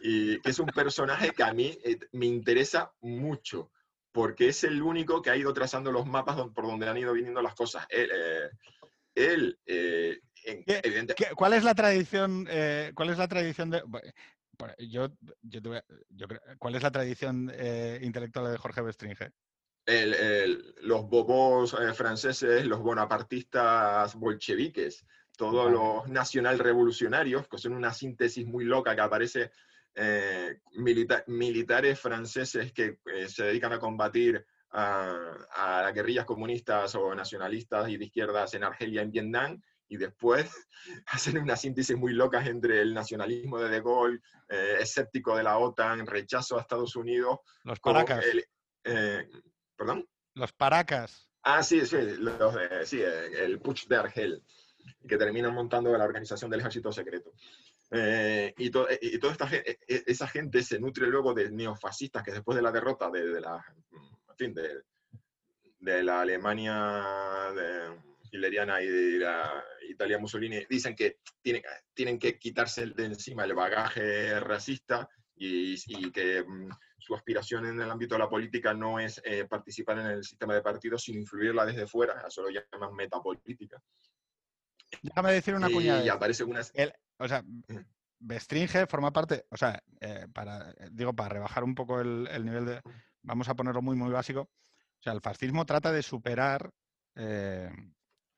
S3: Y que es un personaje que a mí eh, me interesa mucho, porque es el único que ha ido trazando los mapas por donde han ido viniendo las cosas. Él, eh,
S1: ¿Cuál es la tradición? ¿Cuál es la tradición de.? Yo, yo, ¿Cuál es la tradición intelectual de Jorge Bestringe?
S3: los bobos franceses, los bonapartistas bolcheviques, todos los nacional revolucionarios, que son una síntesis muy loca que aparece eh, militares franceses que eh, se dedican a combatir a, las guerrillas comunistas o nacionalistas y de izquierdas en Argelia, en Vietnam, y después hacen una síntesis muy loca entre el nacionalismo de De Gaulle, eh, escéptico de la OTAN, rechazo a Estados Unidos.
S1: Los paracas.
S3: ¿Perdón?
S1: Los paracas.
S3: Ah, sí, sí, sí el putsch de Argel que terminan montando la organización del ejército secreto. Eh, y, y, toda esta, e, e, esa gente se nutre luego de neofascistas que después de la derrota de, la, en fin, de, de, la Alemania de, hitleriana y de la Italia Mussolini, dicen que tienen, tienen que quitarse de encima el bagaje racista y, y que mm, su aspiración en el ámbito de la política no es eh, participar en el sistema de partidos, sino influirla desde fuera, eso lo llaman metapolítica.
S1: Déjame decir una cuñada.
S3: Y aparece una...
S1: o sea, Bestringe forma parte, o sea, eh, para, eh, digo, para rebajar un poco el, nivel de, vamos a ponerlo muy, muy básico, o sea, el fascismo trata de superar eh,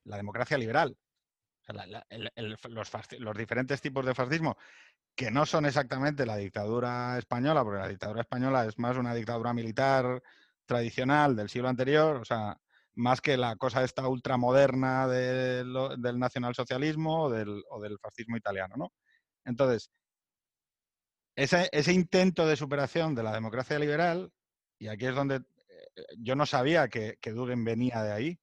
S1: la democracia liberal. los, diferentes tipos de fascismo, que no son exactamente la dictadura española, porque la dictadura española es más una dictadura militar tradicional del siglo anterior, o sea, más que la cosa esta ultramoderna del nacionalsocialismo o del, o del fascismo italiano, ¿no? Entonces, ese, ese, intento de superación de la democracia liberal, y aquí es donde eh, yo no sabía que, que venía de ahí.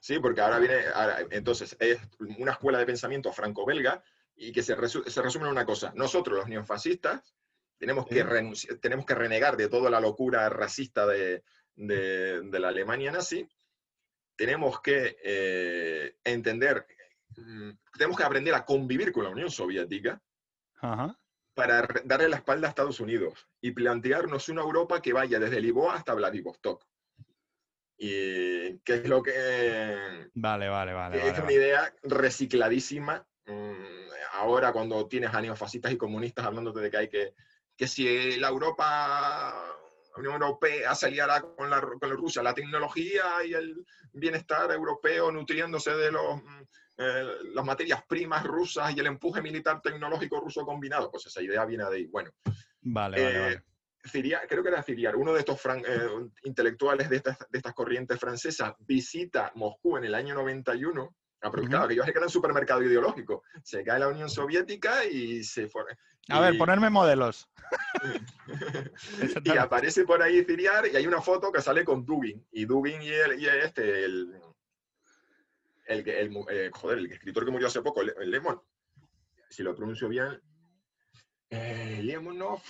S3: Sí, porque ahora viene, ahora- entonces, es una escuela de pensamiento franco-belga y que se, resu- se resume en una cosa. Nosotros, los neofascistas, tenemos,
S1: Sí.
S3: que, renunci- tenemos que renegar de toda la locura racista de, de- de la Alemania nazi. Tenemos que eh, entender, mm, tenemos que aprender a convivir con la Unión Soviética
S1: Ajá.
S3: para darle la espalda a Estados Unidos y plantearnos una Europa que vaya desde Lisboa hasta Vladivostok. Y que es lo que
S1: Vale, vale, vale.
S3: es
S1: vale,
S3: una idea recicladísima. mm, Ahora cuando tienes a neofascistas y comunistas hablándote de que hay que, que si la Europa, Unión Europea se aliara con la, con la Rusia, la tecnología y el bienestar europeo nutriéndose de los, mm, eh, las materias primas rusas y el empuje militar tecnológico ruso combinado, pues esa idea viene de ahí. Bueno,
S1: Vale, vale,
S3: eh,
S1: vale.
S3: Ciria- creo que era Ciriar, uno de estos fran- eh, intelectuales de estas, de estas corrientes francesas, visita Moscú en el año 91.
S1: Ujú.
S3: claro, que ellos que era un supermercado ideológico. Se cae la Unión Soviética y se fue.
S1: A ver, ponerme modelos.
S3: y aparece por ahí Ciriar y hay una foto que sale con Dugin. Y Dugin y, el, y este, el, el, el eh, joder, el escritor que murió hace poco, Le- Lemon, si lo pronuncio bien, eh, Lemonov,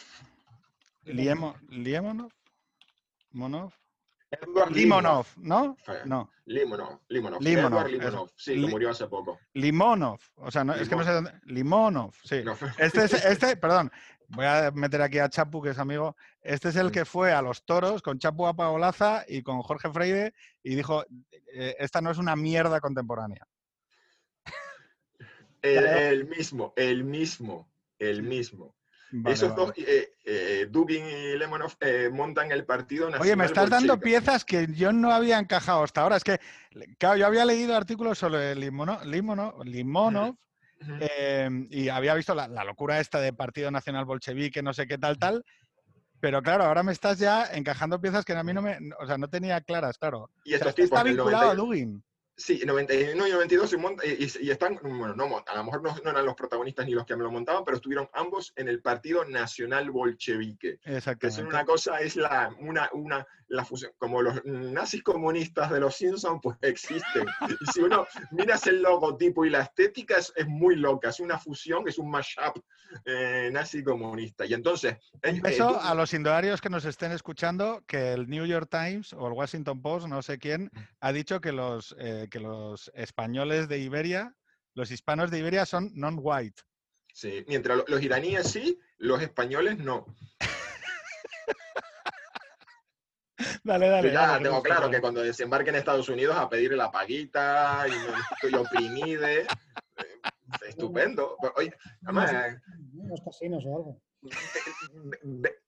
S1: Liemo- Liemonov.
S3: Edward
S1: Limonov, ¿no?
S3: Fue.
S1: No,
S3: Limonov, Limonov,
S1: Limonov,
S3: Edward Limonov, sí, que murió hace poco.
S1: Limonov. O sea, no, es que no sé dónde. Limonov, sí.
S3: No,
S1: Este es, este, perdón, voy a meter aquí a Chapu, que es amigo. Este es el que fue a los toros con Chapu Apaolaza y con Jorge Freire y dijo, eh, esta no es una mierda contemporánea.
S3: el, el mismo, el mismo, el mismo.
S1: Vale,
S3: Esos
S1: vale.
S3: dos, eh, eh, Dugin y Lemonov, eh, montan el partido nacional.
S1: Oye, me estás dando piezas que yo no había encajado hasta ahora. Es que, claro, yo había leído artículos sobre Limonov, Limonov, Limonov
S3: Ujú.
S1: eh, y había visto la, la locura esta de Partido Nacional Bolchevique, no sé qué tal, tal. Pero claro, ahora me estás ya encajando piezas que a mí no me, o sea, no tenía claras, claro.
S3: Y
S1: O sea,
S3: estos
S1: este
S3: tipos,
S1: está vinculado
S3: 90
S1: a Dugin.
S3: Sí, 91 y 92 se monta- y, y están, bueno, no, a lo mejor no, no eran los protagonistas ni los que me lo montaban, pero estuvieron ambos en el Partido Nacional Bolchevique. Que es una cosa, es la, una, una, la fusión, como los nazis comunistas de los Simpsons, pues existen. Y si uno miras el logotipo y la estética, es, es muy loca, es una fusión, es un mashup eh, nazi comunista. Y entonces...
S1: Un
S3: eh,
S1: beso
S3: eh,
S1: a los indoarios que nos estén escuchando, que el New York Times o el Washington Post, no sé quién, ha dicho que los, eh, que los españoles de Iberia, los hispanos de Iberia son non-white.
S3: Sí, mientras lo- los iraníes sí, los españoles no.
S1: Dale,
S3: Yo
S1: dale.
S3: ya
S1: dale,
S3: tengo claro que cuando desembarque en Estados Unidos a pedirle la paguita y no estoy oprimide. eh, Estupendo. Pero, Oye, además, eh,
S2: Unos casinos o algo.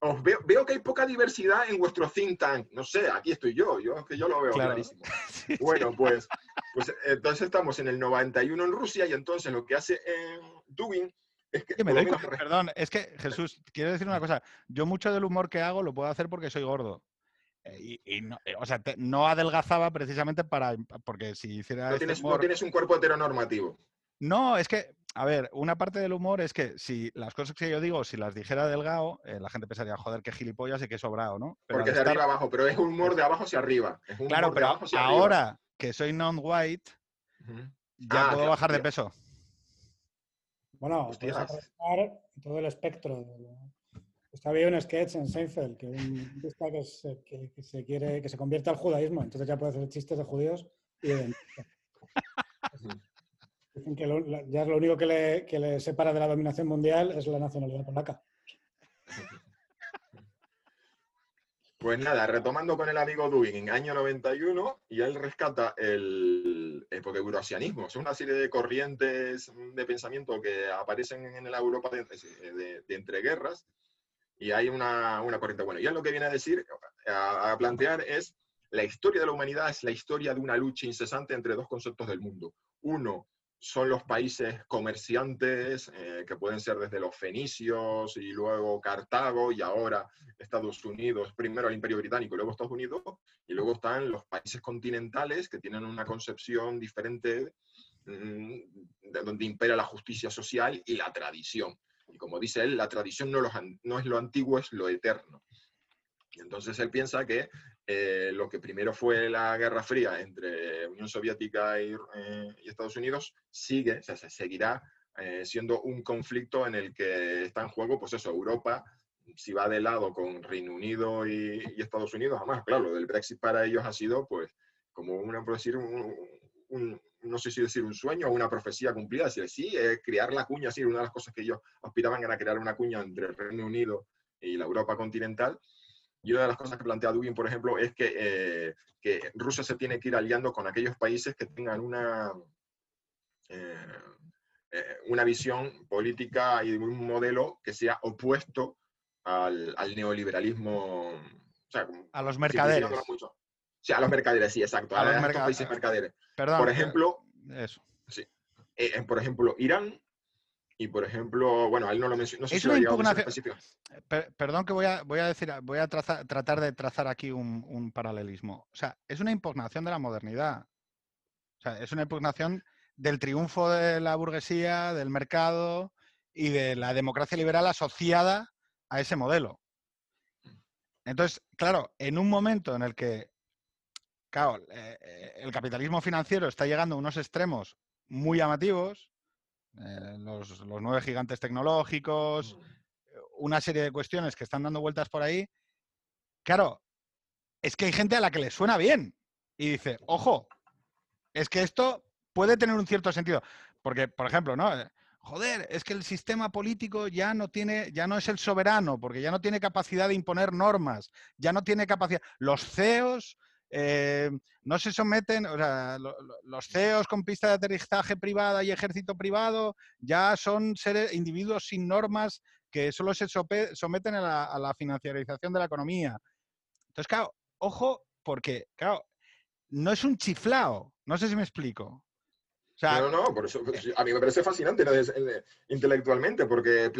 S3: os veo, veo que hay poca diversidad en vuestro think tank. No sé, aquí estoy yo, yo es que yo lo veo
S1: Claro.
S3: clarísimo. Bueno, pues, pues entonces estamos en el 91 en Rusia y entonces lo que hace eh, Dugin es que...
S1: Me doy
S3: menos
S1: cuenta- perdón, es que Jesús, quiero decir una cosa. Yo mucho del humor que hago lo puedo hacer porque soy gordo. Eh, Y, y no, eh, o sea, te- no adelgazaba precisamente para, porque si hiciera
S3: no
S1: este
S3: tienes, no
S1: humor-
S3: tienes un cuerpo heteronormativo.
S1: No, es que, a ver, una parte del humor es que si las cosas que yo digo, si las dijera delgado, eh, la gente pensaría, joder, qué gilipollas y qué sobrado, ¿no? Pero
S3: Porque de
S1: estar-
S3: arriba ababajo, pero es un humor de abajo hacia arriba. Es un
S1: Claro,
S3: humor de
S1: pero
S3: abajo hacia arriba.
S1: ahora que soy non-white, ya
S3: Ah,
S1: puedo
S3: claro,
S1: bajar de peso.
S2: Bueno, puedes
S3: Hostias.
S2: aprovechar todo el espectro. de Está había un sketch en Seinfeld que un artista que se, que, que se quiere que se convierte al judaísmo, entonces ya puede hacer chistes de judíos y de Dicen que lo- ya es lo único que le, que le separa de la dominación mundial es la nacionalidad polaca.
S3: Pues nada, retomando con el amigo Dugin, en año 91, y él rescata el, el porque eurasianismo, es una serie de corrientes de pensamiento que aparecen en la Europa de, de- de entreguerras, y hay una, una corriente. Bueno, y él lo que viene a decir, a, a plantear es, la historia de la humanidad es la historia de una lucha incesante entre dos conceptos del mundo. Uno son los países comerciantes, eh, que pueden ser desde los fenicios y luego Cartago y ahora Estados Unidos, primero el Imperio Británico y luego Estados Unidos, y luego están los países continentales que tienen una concepción diferente, mm, de donde impera la justicia social y la tradición. Y como dice él, la tradición no, los no es lo antiguo, es lo eterno. Y entonces él piensa que eh, lo que primero fue la Guerra Fría entre Unión Soviética y, eh, Estados Unidos sigue, o sea, se seguirá eh, siendo un conflicto en el que está en juego, pues eso, Europa, si va de lado con Reino Unido y, Estados Unidos, además, claro, lo del Brexit para ellos ha sido, pues, como una, por decir, un- no sé si decir un sueño o una profecía cumplida, decir, sí, eh, crear la cuña, sí, una de las cosas que ellos aspiraban era crear una cuña entre el Reino Unido y la Europa continental. Y una de las cosas que plantea Dugin, por ejemplo, es que, eh, que Rusia se tiene que ir aliando con aquellos países que tengan una, eh, eh, una visión política y un modelo que sea opuesto al, al neoliberalismo. O sea,
S1: A los mercaderes.
S3: Sí, a los mercaderes, sí, exacto.
S1: A
S3: A,
S1: los
S3: países mercaderes.
S1: Perdón.
S3: Por
S1: eh,
S3: ejemplo,
S1: Eso.
S3: eh, eh, por ejemplo, Irán y, por ejemplo, bueno, él no lo mencionó, no sé
S1: Es
S3: si
S1: una impugnación-. Per- perdón que voy a, voy a decir, voy a traza- tratar de trazar aquí un, un paralelismo. O sea, es una impugnación de la modernidad. O sea, es una impugnación del triunfo de la burguesía, del mercado y de la democracia liberal asociada a ese modelo. Entonces, claro, en un momento en el que, claro, eh, eh, el capitalismo financiero está llegando a unos extremos muy llamativos, eh, los, los nueve gigantes tecnológicos, una serie de cuestiones que están dando vueltas por ahí, claro, es que hay gente a la que le suena bien y dice, ojo, es que esto puede tener un cierto sentido. Porque, por ejemplo, ¿no? Joder, es que el sistema político ya no tiene, ya no es el soberano, porque ya no tiene capacidad de imponer normas, ya no tiene capacidad. Los CEOs eh, no se someten, o sea, lo- lo- los CEOs con pista de aterrizaje privada y ejército privado ya son seres, individuos sin normas que solo se someten a la, a la financiarización de la economía. Entonces, claro, ojo, porque, claro, no es un chiflao. No sé si me explico. Sea,
S3: No, no, por eso pues, a mí me parece fascinante ¿no? Es- eh, intelectualmente, porque eh,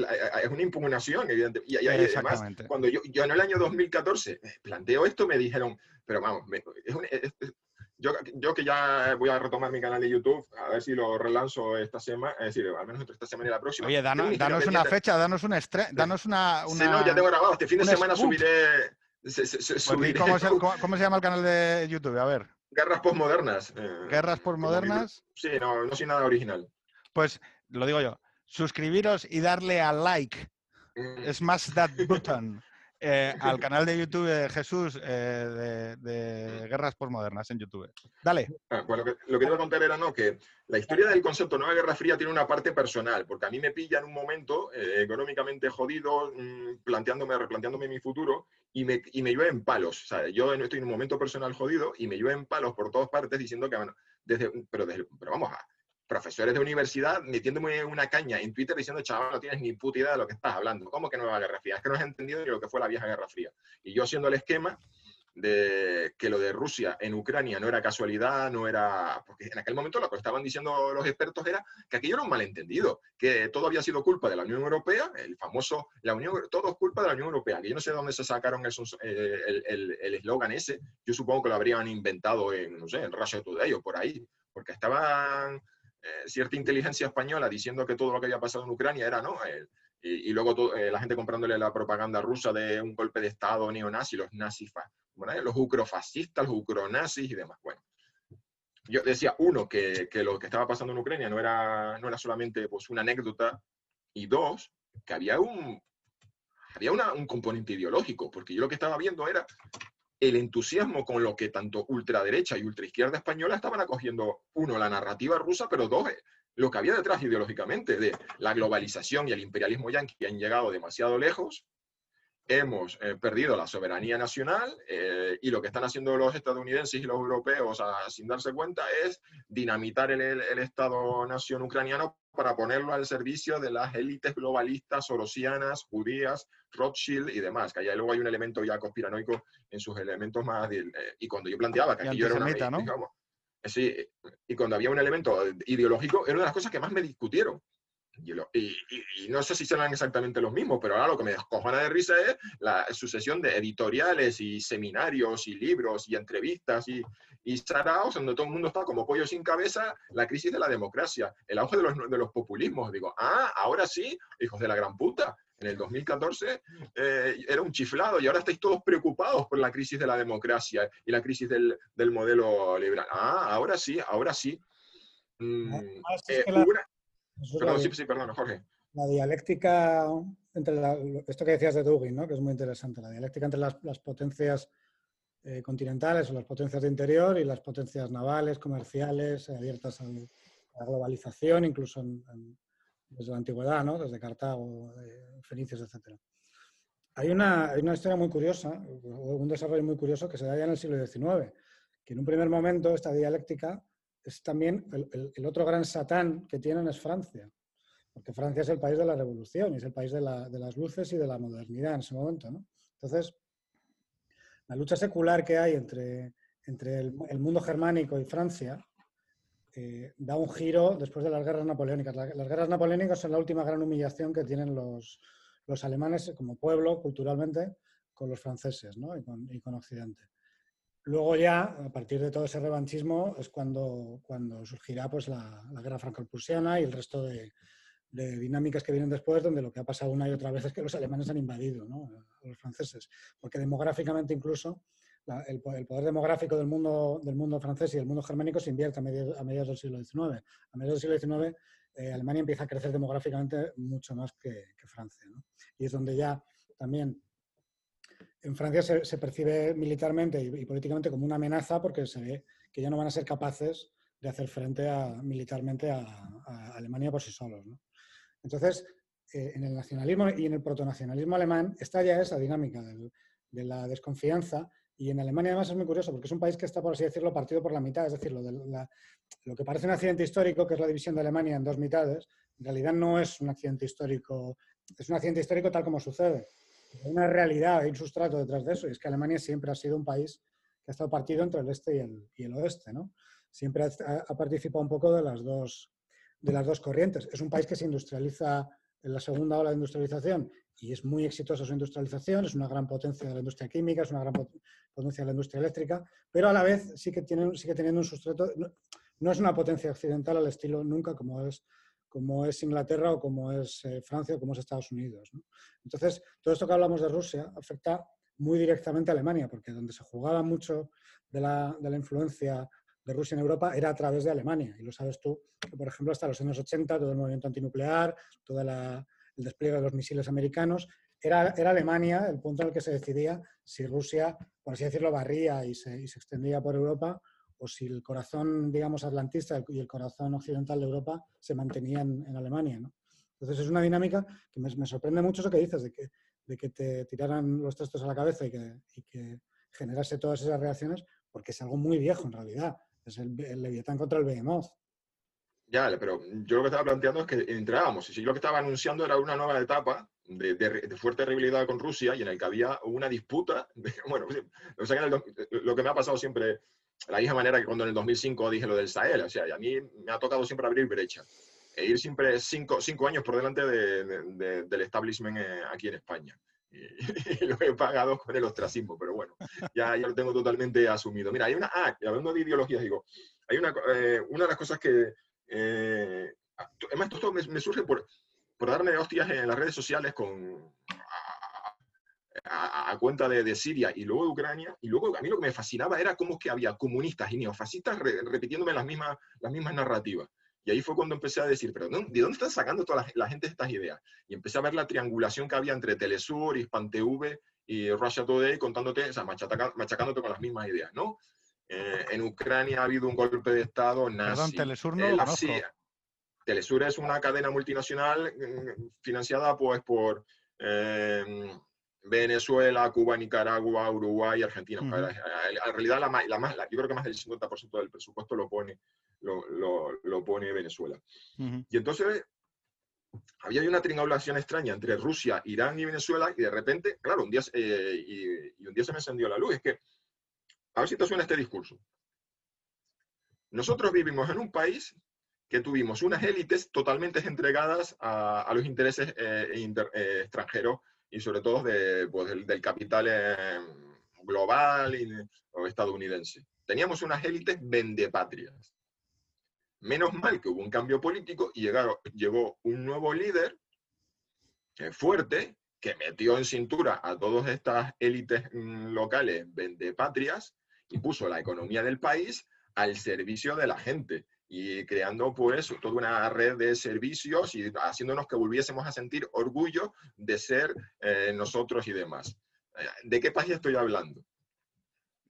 S3: es una impugnación, evidente. Y, además, cuando yo, yo en el año 2014 eh, planteo esto, me dijeron, pero vamos, me- es un- es- yo, yo que ya voy a retomar mi canal de YouTube, a ver si lo relanzo esta semana, es decir, al menos entre esta semana y la próxima.
S1: Oye, danos,
S3: una historia
S1: danos una fecha, danos una danos una,
S3: Sí, no, ya tengo grabado. Este fin de
S1: un
S3: semana
S1: scoop.
S3: subiré. se- se- se-
S1: Pues,
S3: subiré
S1: ¿cómo, se, cómo- cómo se llama el canal de YouTube? A ver,
S3: Guerras postmodernas. eh,
S1: Guerras postmodernas.
S3: Sí, no, no soy nada original.
S1: Pues lo digo yo, suscribiros y darle a like,
S3: Mm,
S1: smash that button, eh, al canal de YouTube de Jesús eh, de, de Guerras postmodernas en YouTube. Dale.
S3: Ah, pues lo que, lo que iba a contar era ¿no? que la historia del concepto Nueva Guerra Fría tiene una parte personal, porque a mí me pilla en un momento eh, económicamente jodido, mm, planteándome, replanteándome mi futuro, y me, y me llueven palos. O sea, yo estoy en un momento personal jodido y me llueven palos por todas partes diciendo que, bueno, desde, pero, desde, pero vamos a profesores de universidad metiéndome una caña en Twitter diciendo, chaval, no tienes ni puta idea de lo que estás hablando. ¿Cómo que Nueva Guerra Fría? Es que no has entendido lo que fue la vieja Guerra Fría. Y yo haciendo el esquema de que lo de Rusia en Ucrania no era casualidad, no era... Porque en aquel momento lo que estaban diciendo los expertos era que aquello era un malentendido, que todo había sido culpa de la Unión Europea, el famoso, la Unión, todo es culpa de la Unión Europea, que yo no sé de dónde se sacaron eh, el eslogan ese, yo supongo que lo habrían inventado en, no sé, en Russia Today o por ahí, porque estaban eh, cierta inteligencia española diciendo que todo lo que había pasado en Ucrania era, ¿no? El- y, y luego to- eh, la gente comprándole la propaganda rusa de un golpe de Estado neonazi, los nazis, los ucrofascistas, los ucronazis y demás. Bueno, yo decía, uno, que, que lo que estaba pasando en Ucrania no era, no era solamente pues, una anécdota, y dos, que había un, había un componente ideológico, porque yo lo que estaba viendo era el entusiasmo con lo que tanto ultraderecha y ultraizquierda española estaban acogiendo, uno, la narrativa rusa, pero dos, lo que había detrás ideológicamente de la globalización y el imperialismo yanqui han llegado demasiado lejos, hemos eh, perdido la soberanía nacional eh, y lo que están haciendo los estadounidenses y los europeos sin darse cuenta es dinamitar el Estado-nación ucraniano para ponerlo al servicio de las élites globalistas, sorosianas, judías, Rothschild y demás, que allá luego hay un elemento ya conspiranoico en sus elementos más... de- eh, y cuando yo planteaba que
S1: Y
S3: aquello era una...
S1: antisemita, ¿no?
S3: digamos, eh, sí, y cuando había un elemento ideológico, era una de las cosas que más me discutieron. Y no sé si serán exactamente los mismos, pero ahora lo que me descojona de risa es la sucesión de editoriales y seminarios y libros y entrevistas y, y saraos donde todo el mundo está como pollo sin cabeza, la crisis de la democracia, el auge de los, de los populismos. Digo, ah, ahora sí, hijos de la gran puta. en el 2014 eh, era un chiflado y ahora estáis todos preocupados por la crisis de la democracia y la crisis del, del modelo liberal. Ah, ahora sí, ahora sí. Mm,
S2: Ah, sí, es
S3: eh,
S2: que la-
S3: una-
S2: Eso es
S3: perdón,
S2: la-
S3: sí, sí, perdón, Jorge.
S2: la dialéctica entre la- esto que decías de Dugin, ¿no? que es muy interesante, la dialéctica entre las, las potencias eh, continentales o las potencias de interior y las potencias navales, comerciales, eh, abiertas a la globalización, incluso en- en- desde la antigüedad, ¿no? desde Cartago, eh, Fenicios, etc. Hay una, hay una historia muy curiosa, un desarrollo muy curioso que se da ya en el siglo XIX, que en un primer momento esta dialéctica es también el- el- el otro gran satán que tienen es Francia porque Francia es el país de la revolución y es el país de, la- de las luces y de la modernidad en ese momento. ¿no? Entonces, la lucha secular que hay entre, entre el, el mundo germánico y Francia eh, da un giro después de las guerras napoleónicas. La- Las guerras napoleónicas son la última gran humillación que tienen los, los alemanes como pueblo, culturalmente, con los franceses ¿no? y, con, y con Occidente. Luego ya, a partir de todo ese revanchismo, es cuando, cuando surgirá pues, la, la guerra franco-prusiana y el resto de, de dinámicas que vienen después, donde lo que ha pasado una y otra vez es que los alemanes han invadido ¿no? a los franceses. Porque demográficamente incluso la- el, el poder demográfico del mundo, del mundo francés y del mundo germánico se invierte a mediados, a mediados del siglo XIX. A mediados del siglo XIX eh, Alemania empieza a crecer demográficamente mucho más que, que Francia. ¿no? Y es donde ya también en Francia se, se percibe militarmente y, y políticamente como una amenaza porque se ve que ya no van a ser capaces de hacer frente a, militarmente a, a Alemania por sí solos. ¿no? Entonces, eh, en el nacionalismo y en el protonacionalismo alemán está ya esa dinámica de la desconfianza y en Alemania además es muy curioso porque es un país que está, por así decirlo, partido por la mitad, es decir, lo, que parece un accidente histórico, que es la división de Alemania en dos mitades, en realidad no es un accidente histórico, es un accidente histórico tal como sucede. Hay una realidad, hay un sustrato detrás de eso, y es que Alemania siempre ha sido un país que ha estado partido entre el este y el, y el oeste, ¿no? Siempre ha, ha participado un poco de las, dos, de las dos corrientes. Es un país que se industrializa en la segunda ola de industrialización y es muy exitosa su industrialización, es una gran potencia de la industria química, es una gran pot- potencia de la industria eléctrica, pero a la vez sí que tiene, sigue teniendo un sustrato, no, es una potencia occidental al estilo nunca como es, como es Inglaterra o como es eh, Francia o como es Estados Unidos. Entonces, todo esto que hablamos de Rusia afecta muy directamente a Alemania, porque donde se jugaba mucho de la, de la influencia de Rusia en Europa era a través de Alemania. Y lo sabes tú, que por ejemplo hasta los años 80, todo el movimiento antinuclear, todo el despliegue de los misiles americanos, era, era, Alemania el punto en el que se decidía si Rusia, por así decirlo, barría y se, y se extendía por Europa o si el corazón, digamos, atlantista y el corazón occidental de Europa se mantenían en Alemania. Entonces es una dinámica que me, me, sorprende mucho eso que dices, de que, de que te tiraran los textos a la cabeza y que, y que generase todas esas reacciones, porque es algo muy viejo en realidad. Es el, el Leviatán contra el Behemoth.
S3: Ya, pero yo lo que estaba planteando es que entrábamos, y si lo que estaba anunciando era una nueva etapa de, de, de, fuerte rivalidad con Rusia y en el que había una disputa, de, bueno, o sea, el, lo que me ha pasado siempre, la misma manera que cuando en el 2005 dije lo del Sahel, o sea, y a mí me ha tocado siempre abrir brecha e ir siempre cinco, cinco años por delante de, del establishment eh, aquí en España. Lo he pagado con el ostracismo, pero bueno, ya, ya lo tengo totalmente asumido. Mira, hay una, ah, hablando de ideologías, digo, hay una, eh, una de las cosas que, eh, además esto me, me, surge por, por darme hostias en las redes sociales con, a, a, cuenta de, de, Siria y luego de Ucrania, y luego a mí lo que me fascinaba era cómo que había comunistas y neofascistas re, repitiéndome las mismas, las mismas narrativas. Y ahí fue cuando empecé a decir, pero ¿de dónde están sacando toda la, la, gente estas ideas? Y empecé a ver la triangulación que había entre Telesur, HispanTV y Russia Today, contándote, o sea, machaca, machacándote con las mismas ideas, ¿no? Eh, en Ucrania ha habido un golpe de Estado nazi.
S1: Perdón, Telesur no
S3: eh, la. CIA. Telesur es una cadena multinacional mm, financiada pues por eh, Venezuela, Cuba, Nicaragua, Uruguay, Argentina. Uh -huh. En realidad, la, la más, la, yo creo que más del 50% del presupuesto lo pone, lo, lo, lo pone Venezuela. Uh -huh. Y entonces había una triangulación extraña entre Rusia, Irán y Venezuela, y de repente, claro, un día, eh, y, y, un día se me encendió la luz. Es que, a ver si te suena este discurso. Nosotros vivimos en un país que tuvimos unas élites totalmente entregadas a, a los intereses eh, inter, eh, extranjeros y sobre todo de, pues, del, capital global y, o estadounidense. Teníamos unas élites vendepatrias. Menos mal que hubo un cambio político y llegaron, llegó un nuevo líder eh, fuerte que metió en cintura a todas estas élites mm, locales patrias y puso la economía del país al servicio de la gente y creando pues toda una red de servicios y haciéndonos que volviésemos a sentir orgullo de ser eh, nosotros y demás. Eh, ¿De qué país estoy hablando?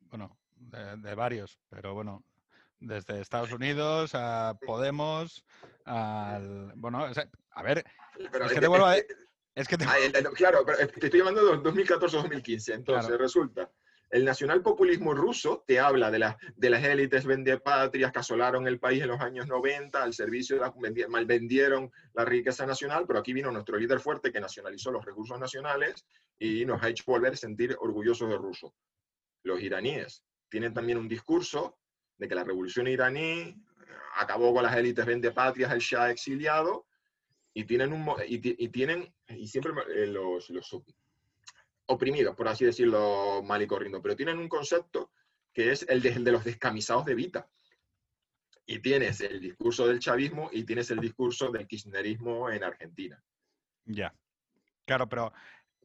S1: Bueno, de, varios, pero bueno, desde Estados Unidos a Podemos, al... Bueno, a ver, es que te vuelvo a... Es que
S3: Claro, pero te estoy de 2014-2015, entonces resulta el nacionalpopulismo ruso te habla de, de las élites vendepatrias que asolaron el país en los años 90, al servicio de la, malvendieron la riqueza nacional, pero aquí vino nuestro líder fuerte que nacionalizó los recursos nacionales y nos ha hecho volver a sentir orgullosos de ruso. Los iraníes tienen también un discurso de que la revolución iraní acabó con las élites vendepatrias, el Shah exiliado, y tienen, un, y, tienen, y siempre eh, los, los oprimidos, por así decirlo, mal y corriendo, pero tienen un concepto que es el de, los descamisados de Vita. Y tienes el discurso del chavismo y tienes el discurso del kirchnerismo en Argentina.
S1: Ya. Claro, pero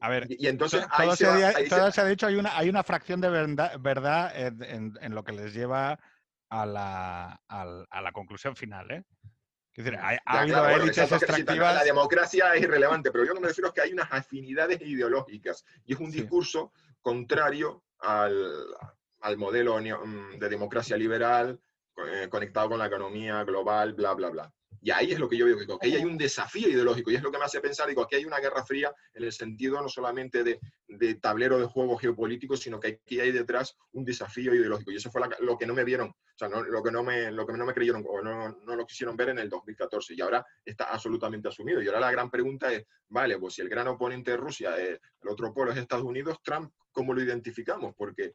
S1: a ver,
S3: y, entonces
S1: todo, se, ha, dicho, hay una, hay una fracción de verdad, en, lo que les lleva a la, a la conclusión final. ¿eh?
S3: La democracia es irrelevante, pero yo lo que me refiero es que hay unas afinidades ideológicas y es un discurso contrario al, al modelo mm, de democracia liberal eh, conectado con la economía global, bla, bla, bla. Y ahí es lo que yo digo, que aquí hay un desafío ideológico y es lo que me hace pensar, digo, aquí hay una guerra fría en el sentido no solamente de, de tablero de juego geopolítico, sino que aquí hay detrás un desafío ideológico. Y eso fue lo que no me vieron, o sea, lo, que no me, lo que no me creyeron o no, no, lo quisieron ver en el 2014. Y ahora está absolutamente asumido. Y ahora la gran pregunta es, vale, pues si el gran oponente de Rusia, el otro polo es Estados Unidos, Trump, ¿cómo lo identificamos? Porque...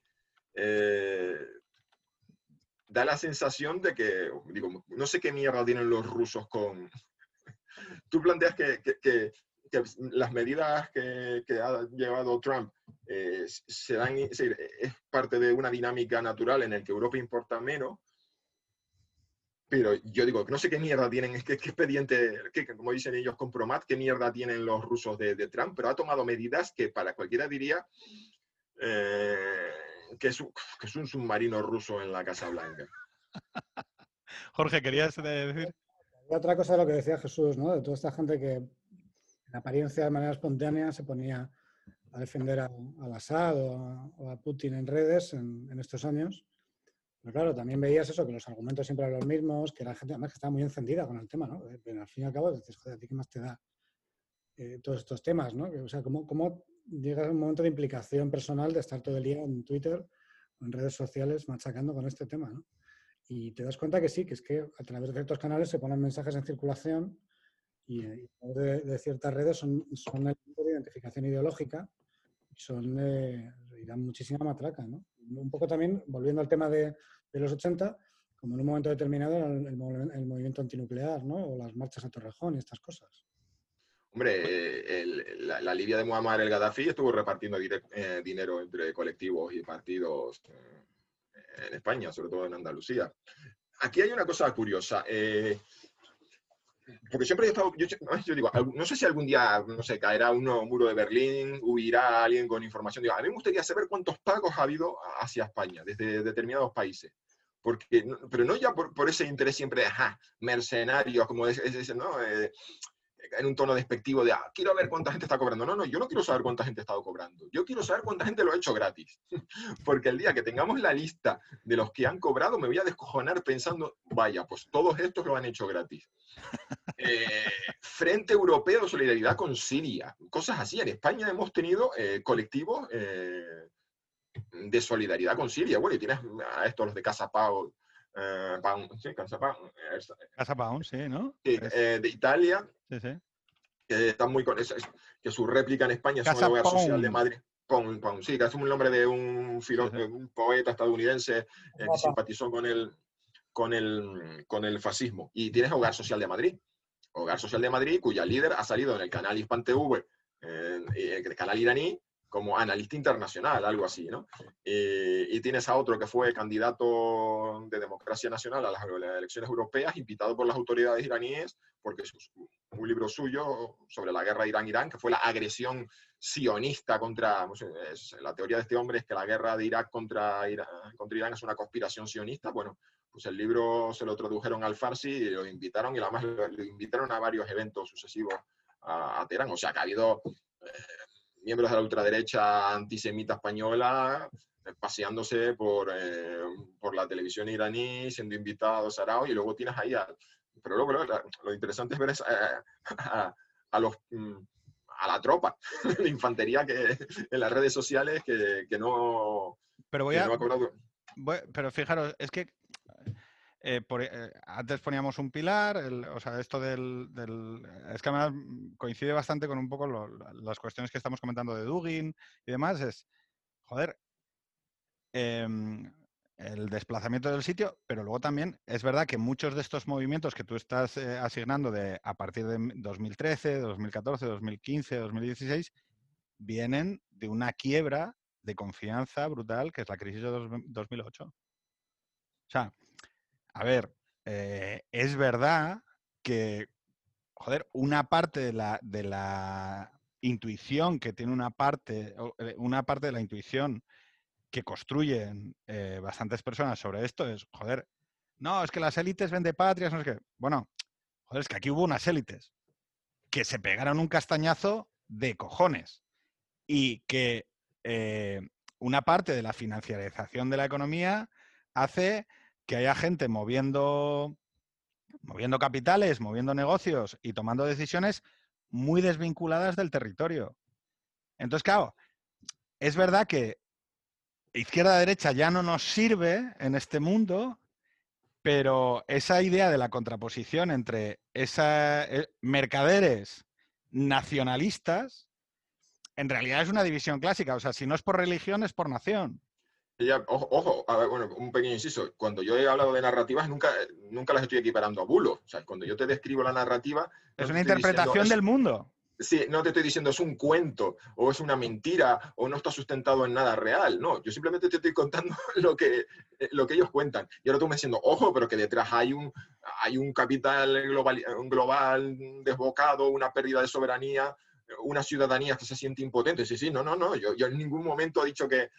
S3: Eh, da la sensación de que, digo, no sé qué mierda tienen los rusos con... Tú planteas que, que, las medidas que, ha llevado Trump eh, se dan, es, parte de una dinámica natural en el que Europa importa menos, pero yo digo, no sé qué mierda tienen, es que qué expediente, que, como dicen ellos, compromat, qué mierda tienen los rusos de, de, Trump, pero ha tomado medidas que para cualquiera diría... Eh, que es, un, que es un submarino ruso en la Casa Blanca.
S1: Jorge, ¿querías decir?
S2: otra cosa de lo que decía Jesús, ¿no? De toda esta gente que en apariencia de manera espontánea se ponía a defender a, al Assad o a, Putin en redes en, estos años. Pero claro, también veías eso, que los argumentos siempre eran los mismos, que la gente además que estaba muy encendida con el tema, ¿no? Pero al fin y al cabo dices, joder, ¿a ti qué más te da eh, todos estos temas, ¿no? O sea, ¿cómo, ¿cómo llegas a un momento de implicación personal de estar todo el día en Twitter o en redes sociales machacando con este tema, ¿no? Y te das cuenta que sí, que es que a través de ciertos canales se ponen mensajes en circulación y, de, ciertas redes son, son el de identificación ideológica y son y dan muchísima matraca, ¿no? Un poco también, volviendo al tema de, de los 80, como en un momento determinado el, el, movimiento antinuclear, ¿no? O las marchas a Torrejón y estas cosas.
S3: Hombre, la, Libia de Muammar el Gaddafi estuvo repartiendo eh, dinero entre colectivos y partidos eh, en España, sobre todo en Andalucía. Aquí hay una cosa curiosa. Eh, porque siempre he estado, yo, digo, no sé si algún día, no sé, caerá un muro de Berlín, huirá alguien con información. Digo, a mí me gustaría saber cuántos pagos ha habido hacia España, desde determinados países. Porque, pero no ya por, ese interés siempre de, ajá, mercenarios, como es, es, ¿no? En un tono despectivo de, ah, quiero ver cuánta gente está cobrando. No, no, yo no quiero saber cuánta gente ha estado cobrando. Yo quiero saber cuánta gente lo ha hecho gratis. Porque el día que tengamos la lista de los que han cobrado, me voy a descojonar pensando, vaya, pues todos estos lo han hecho gratis. Eh, Frente Europeo de Solidaridad con Siria, cosas así. En España hemos tenido eh, colectivos eh, de solidaridad con Siria. Bueno, y tienes a estos los de Casa Pau, eh, sí, Casa Pound.
S1: Casa Pound, sí, ¿no?
S3: de Italia, que están muy con que su réplica en España es una web social de Madrid. sí, que es un nombre de un, un poeta estadounidense eh, que simpatizó con el, con, el, con el fascismo. Y tienes Hogar Social de Madrid. Hogar Social de Madrid, cuya líder ha salido en el canal Hispan TV, el canal iraní, como analista internacional, algo así, ¿no? Eh, y tienes a otro que fue candidato de democracia nacional a las, elecciones europeas, invitado por las autoridades iraníes, porque es un libro suyo sobre la guerra Irán-Irán, que fue la agresión sionista contra, la teoría de este hombre es que la guerra de Irak contra Irán, contra Irán es una conspiración sionista, bueno, pues el libro se lo tradujeron al farsi y lo invitaron, y además lo, invitaron a varios eventos sucesivos a, Teherán, o sea que ha habido... Eh, miembros de la ultraderecha antisemita española eh, paseándose por, eh, por la televisión iraní, siendo invitados a Arao, y luego tienes ahí a... Pero luego lo, interesante es ver eh, a, los, mm, a la tropa de infantería que en las redes sociales que, que no...
S1: Pero voy a... pero fijaros, es que eh, eh, antes poníamos un pilar, o sea, esto del, Es que además coincide bastante con un poco las cuestiones que estamos comentando de Dugin y demás, es, joder, em, el desplazamiento del sitio, pero luego también es verdad que muchos de estos movimientos que tú estás eh, asignando de a partir de 2013, 2014, 2015, 2016, vienen de una quiebra de confianza brutal que es la crisis de 2008. O sea, a ver, eh, es verdad que, joder, una parte de la, de la intuición que tiene una parte, eh, una parte de la intuición que construyen eh, bastantes personas sobre esto es, joder, no, es que las élites ven de patrias, no es que, bueno, joder, es que aquí hubo unas élites que se pegaron un castañazo de cojones y que una parte de la financiarización de la economía hace que haya gente moviendo, moviendo capitales, moviendo negocios y tomando decisiones muy desvinculadas del territorio. Entonces, claro, es verdad que izquierda-derecha ya no nos sirve en este mundo, pero esa idea de la contraposición entre esas eh, mercaderes nacionalistas, en realidad es una división clásica. O sea, si no es por religión, es por nación
S3: ojo, bueno, un pequeño inciso. Cuando yo he hablado de narrativas, nunca, nunca las estoy equiparando a bulos. O sea, cuando yo te describo la narrativa.
S1: Es una interpretación del mundo.
S3: Sí, no te estoy diciendo es un cuento o es una mentira o no está sustentado en nada real. No, yo simplemente te estoy contando lo que, eh, lo que ellos cuentan. Y ahora tú me diciendo, ojo, pero que detrás hay un, hay un capital global, un global desbocado, una pérdida de soberanía, una ciudadanía que se siente impotente. Sí, sí, no, no, no. Yo, yo en ningún momento he dicho que,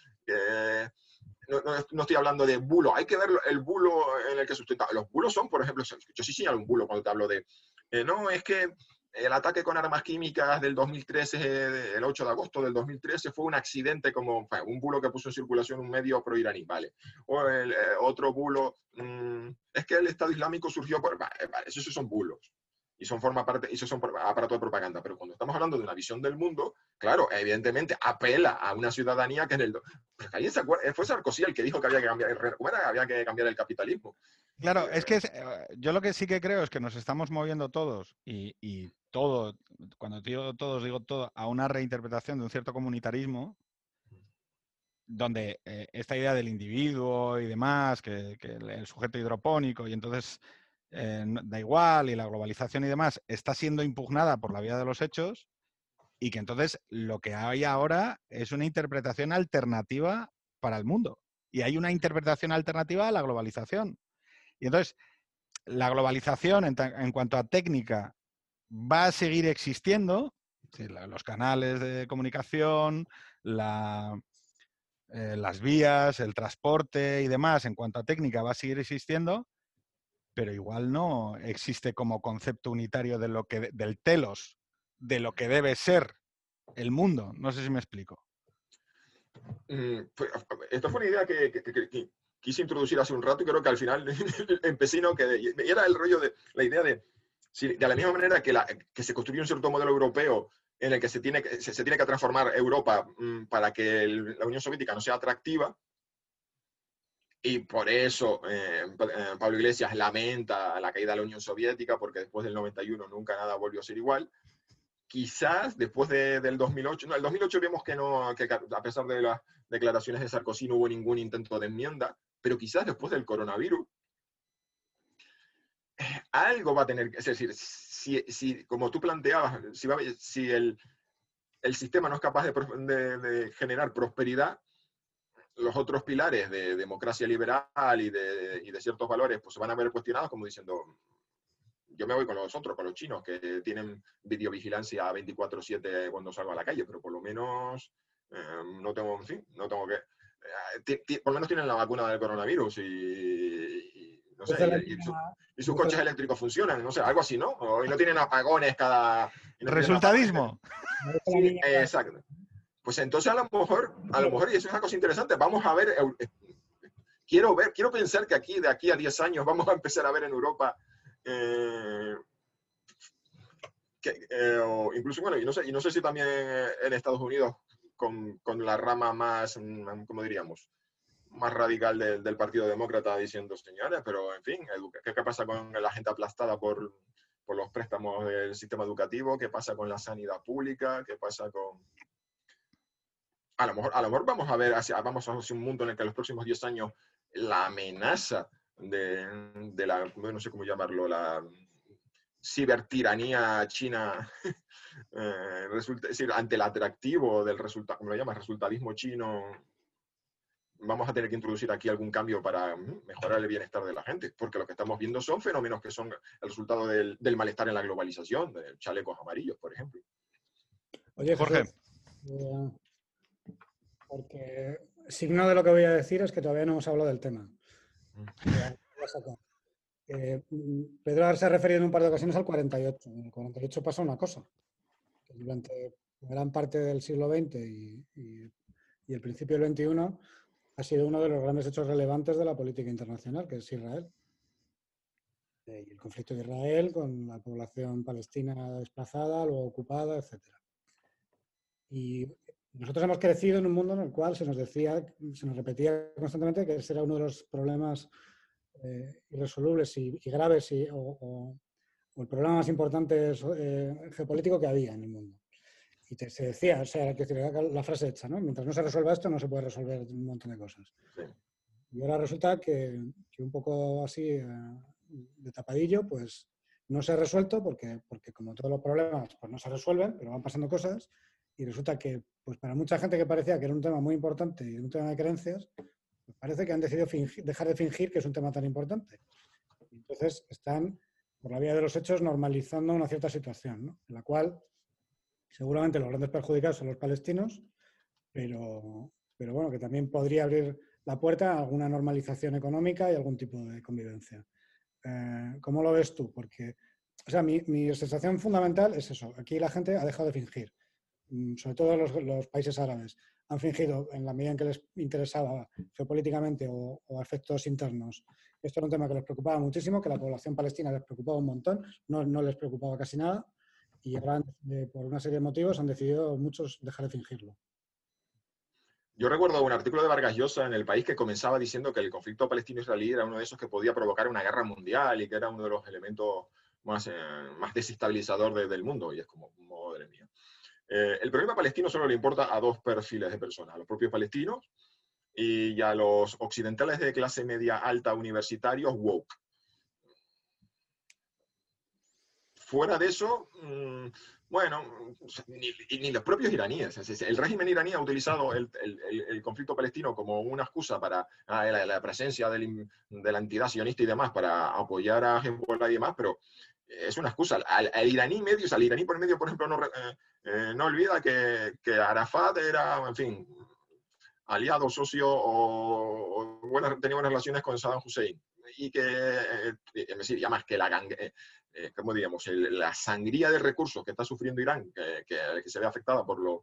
S3: no, estoy hablando de bulo, hay que ver el bulo en el que sustenta. Los bulos son, por ejemplo, yo sí señalo un bulo cuando te hablo de, eh, no, es que el ataque con armas químicas del 2013, el 8 de agosto del 2013, fue un accidente como un bulo que puso en circulación un medio pro-iraní, ¿vale? O el, eh, otro bulo, mm, es que el Estado Islámico surgió por... Vale, vale, esos son bulos y son forma parte, y son aparatos de propaganda. Pero cuando estamos hablando de una visión del mundo, claro, evidentemente apela a una ciudadanía que en el... Pues alguien se acuerda, fue Sarkozy el que dijo que había que cambiar, había que cambiar el capitalismo.
S1: Claro, es que eh, yo lo que sí que creo es que nos estamos moviendo todos y, todo, cuando digo todos, digo todo, a una reinterpretación de un cierto comunitarismo donde eh, esta idea del individuo y demás, que, que, el sujeto hidropónico, y entonces eh, da igual y la globalización y demás está siendo impugnada por la vía de los hechos y que entonces lo que hay ahora es una interpretación alternativa para el mundo. Y hay una interpretación alternativa a la globalización. Y entonces, la globalización en, cuanto a técnica va a seguir existiendo, los canales de comunicación, eh, las vías, el transporte y demás, en cuanto a técnica, va a seguir existiendo, pero igual no existe como concepto unitario de lo que, del telos, de lo que debe ser el mundo. No sé si me explico.
S3: Mm, esta fue una idea que, quise introducir hace un rato y creo que al final empecé no que era el rollo de la idea de, de la misma manera que, que se construyó un cierto modelo europeo en el que se tiene que, se, tiene que transformar Europa mm, para que la Unión Soviética no sea atractiva, y por eso eh, eh, Pablo Iglesias lamenta la caída de la Unión Soviética, porque después del 91 nunca nada volvió a ser igual. Quizás después del 2008, no, el 2008 vemos que, no, que a pesar de las declaraciones de Sarkozy no hubo ningún intento de enmienda, pero quizás después del coronavirus eh, algo va a tener, es decir, si, si como tú planteabas, si, va, si el, el sistema no es capaz de, generar prosperidad, los otros pilares de democracia liberal y de, y de, ciertos valores pues se van a ver cuestionados como diciendo, yo me voy con los otros, con los chinos, que tienen videovigilancia 24/7 cuando salgo a la calle, pero por lo menos eh, no tengo, en fin, no tengo que... Eh, por lo menos tienen la vacuna del coronavirus y, no sé, y, sus coches eléctricos funcionan, no sé, algo así, ¿no? y no tienen apagones cada...
S1: Resultadismo.
S3: Sí, exacto. Pues entonces a lo mejor, a lo mejor, y eso es una cosa interesante, vamos a ver, eh, quiero ver, quiero pensar que aquí, de aquí a 10 años, vamos a empezar a ver en Europa eh, eh, incluso, bueno, y no, sé, y no sé si también en Estados Unidos, con, con la rama más, mm, ¿cómo diríamos? Más radical del, Partido Demócrata diciendo, señores, pero en fin, ¿qué, ¿qué, pasa con la gente aplastada por, por los préstamos del sistema educativo? ¿Qué pasa con la sanidad pública? ¿Qué pasa con, a lo mejor, a lo mejor vamos a ver hacia, vamos hacia un mundo en el que en los próximos 10 años la amenaza de, la, no sé cómo llamarlo, la cibertiranía china, eh, resulta, es decir, ante el atractivo del resultado, como lo llamas, resultadismo chino, vamos a tener que introducir aquí algún cambio para mm, mejorar el bienestar de la gente, porque lo que estamos viendo son fenómenos que son el resultado del, malestar en la globalización, de chalecos amarillos, por ejemplo.
S2: Oye, Jorge. Eh, porque signo de lo que voy a decir es que todavía no hemos hablado del tema. Eh, Pedro se ha referido en un par de ocasiones al 48. En el 48 pasa una cosa. durante gran parte del siglo XX y, el principio del XXI ha sido uno de los grandes hechos relevantes de la política internacional, que es Israel. Eh, y el conflicto de Israel con la población palestina desplazada, luego ocupada, etc. Y nosotros hemos crecido en un mundo en el cual se nos decía, se nos repetía constantemente que ese era uno de los problemas eh, irresolubles y, graves o, el problema más importante eh, geopolítico que había en el mundo. Y se decía, o sea, que la frase hecha, ¿no? Mientras no se resuelva esto, no se puede resolver un montón de cosas. Y ahora resulta que, un poco así, eh, de tapadillo, pues no se ha resuelto porque, porque como todos los problemas pues no se resuelven, pero van pasando cosas y resulta que pues para mucha gente que parecía que era un tema muy importante y un tema de creencias, pues parece que han decidido dejar de fingir que es un tema tan importante. Entonces están, por la vía de los hechos, normalizando una cierta situación, en la cual seguramente los grandes perjudicados son los palestinos, pero, pero bueno, que también podría abrir la puerta a alguna normalización económica y algún tipo de convivencia. Eh, ¿Cómo lo ves tú? Porque, o sea, mi, mi sensación fundamental es eso. Aquí la gente ha dejado de fingir. Mm, sobre todo los, países árabes, han fingido en la medida en que les interesaba geopolíticamente o, efectos internos. Esto era un tema que les preocupaba muchísimo, que la población palestina les preocupaba un montón, no, les preocupaba casi nada y por una serie de motivos, han decidido muchos dejar de fingirlo.
S3: Yo recuerdo un artículo de Vargas Llosa en El País que comenzaba diciendo que el conflicto palestino-israelí era uno de esos que podía provocar una guerra mundial y que era uno de los elementos más, eh, más desestabilizador del mundo. Y es como, madre mía. Eh, el problema palestino solo le importa a dos perfiles de personas, a los propios palestinos y a los occidentales de clase media alta universitarios woke. Fuera de eso, mm, bueno, ni, los propios iraníes. El régimen iraní ha utilizado el, conflicto palestino como una excusa para ah, la, presencia de la entidad sionista y demás, para apoyar a Hezbollah y demás, pero es una excusa. Al, iraní medio, o sea, el iraní por medio, por ejemplo, no, eh, eh, no olvida que, que, Arafat era, en fin, aliado, socio o, tenía buenas relaciones con Saddam Hussein. Y que, eh, es decir, ya más que la gangue, como digamos, la sangría de recursos que está sufriendo Irán, que, que, se ve afectada por los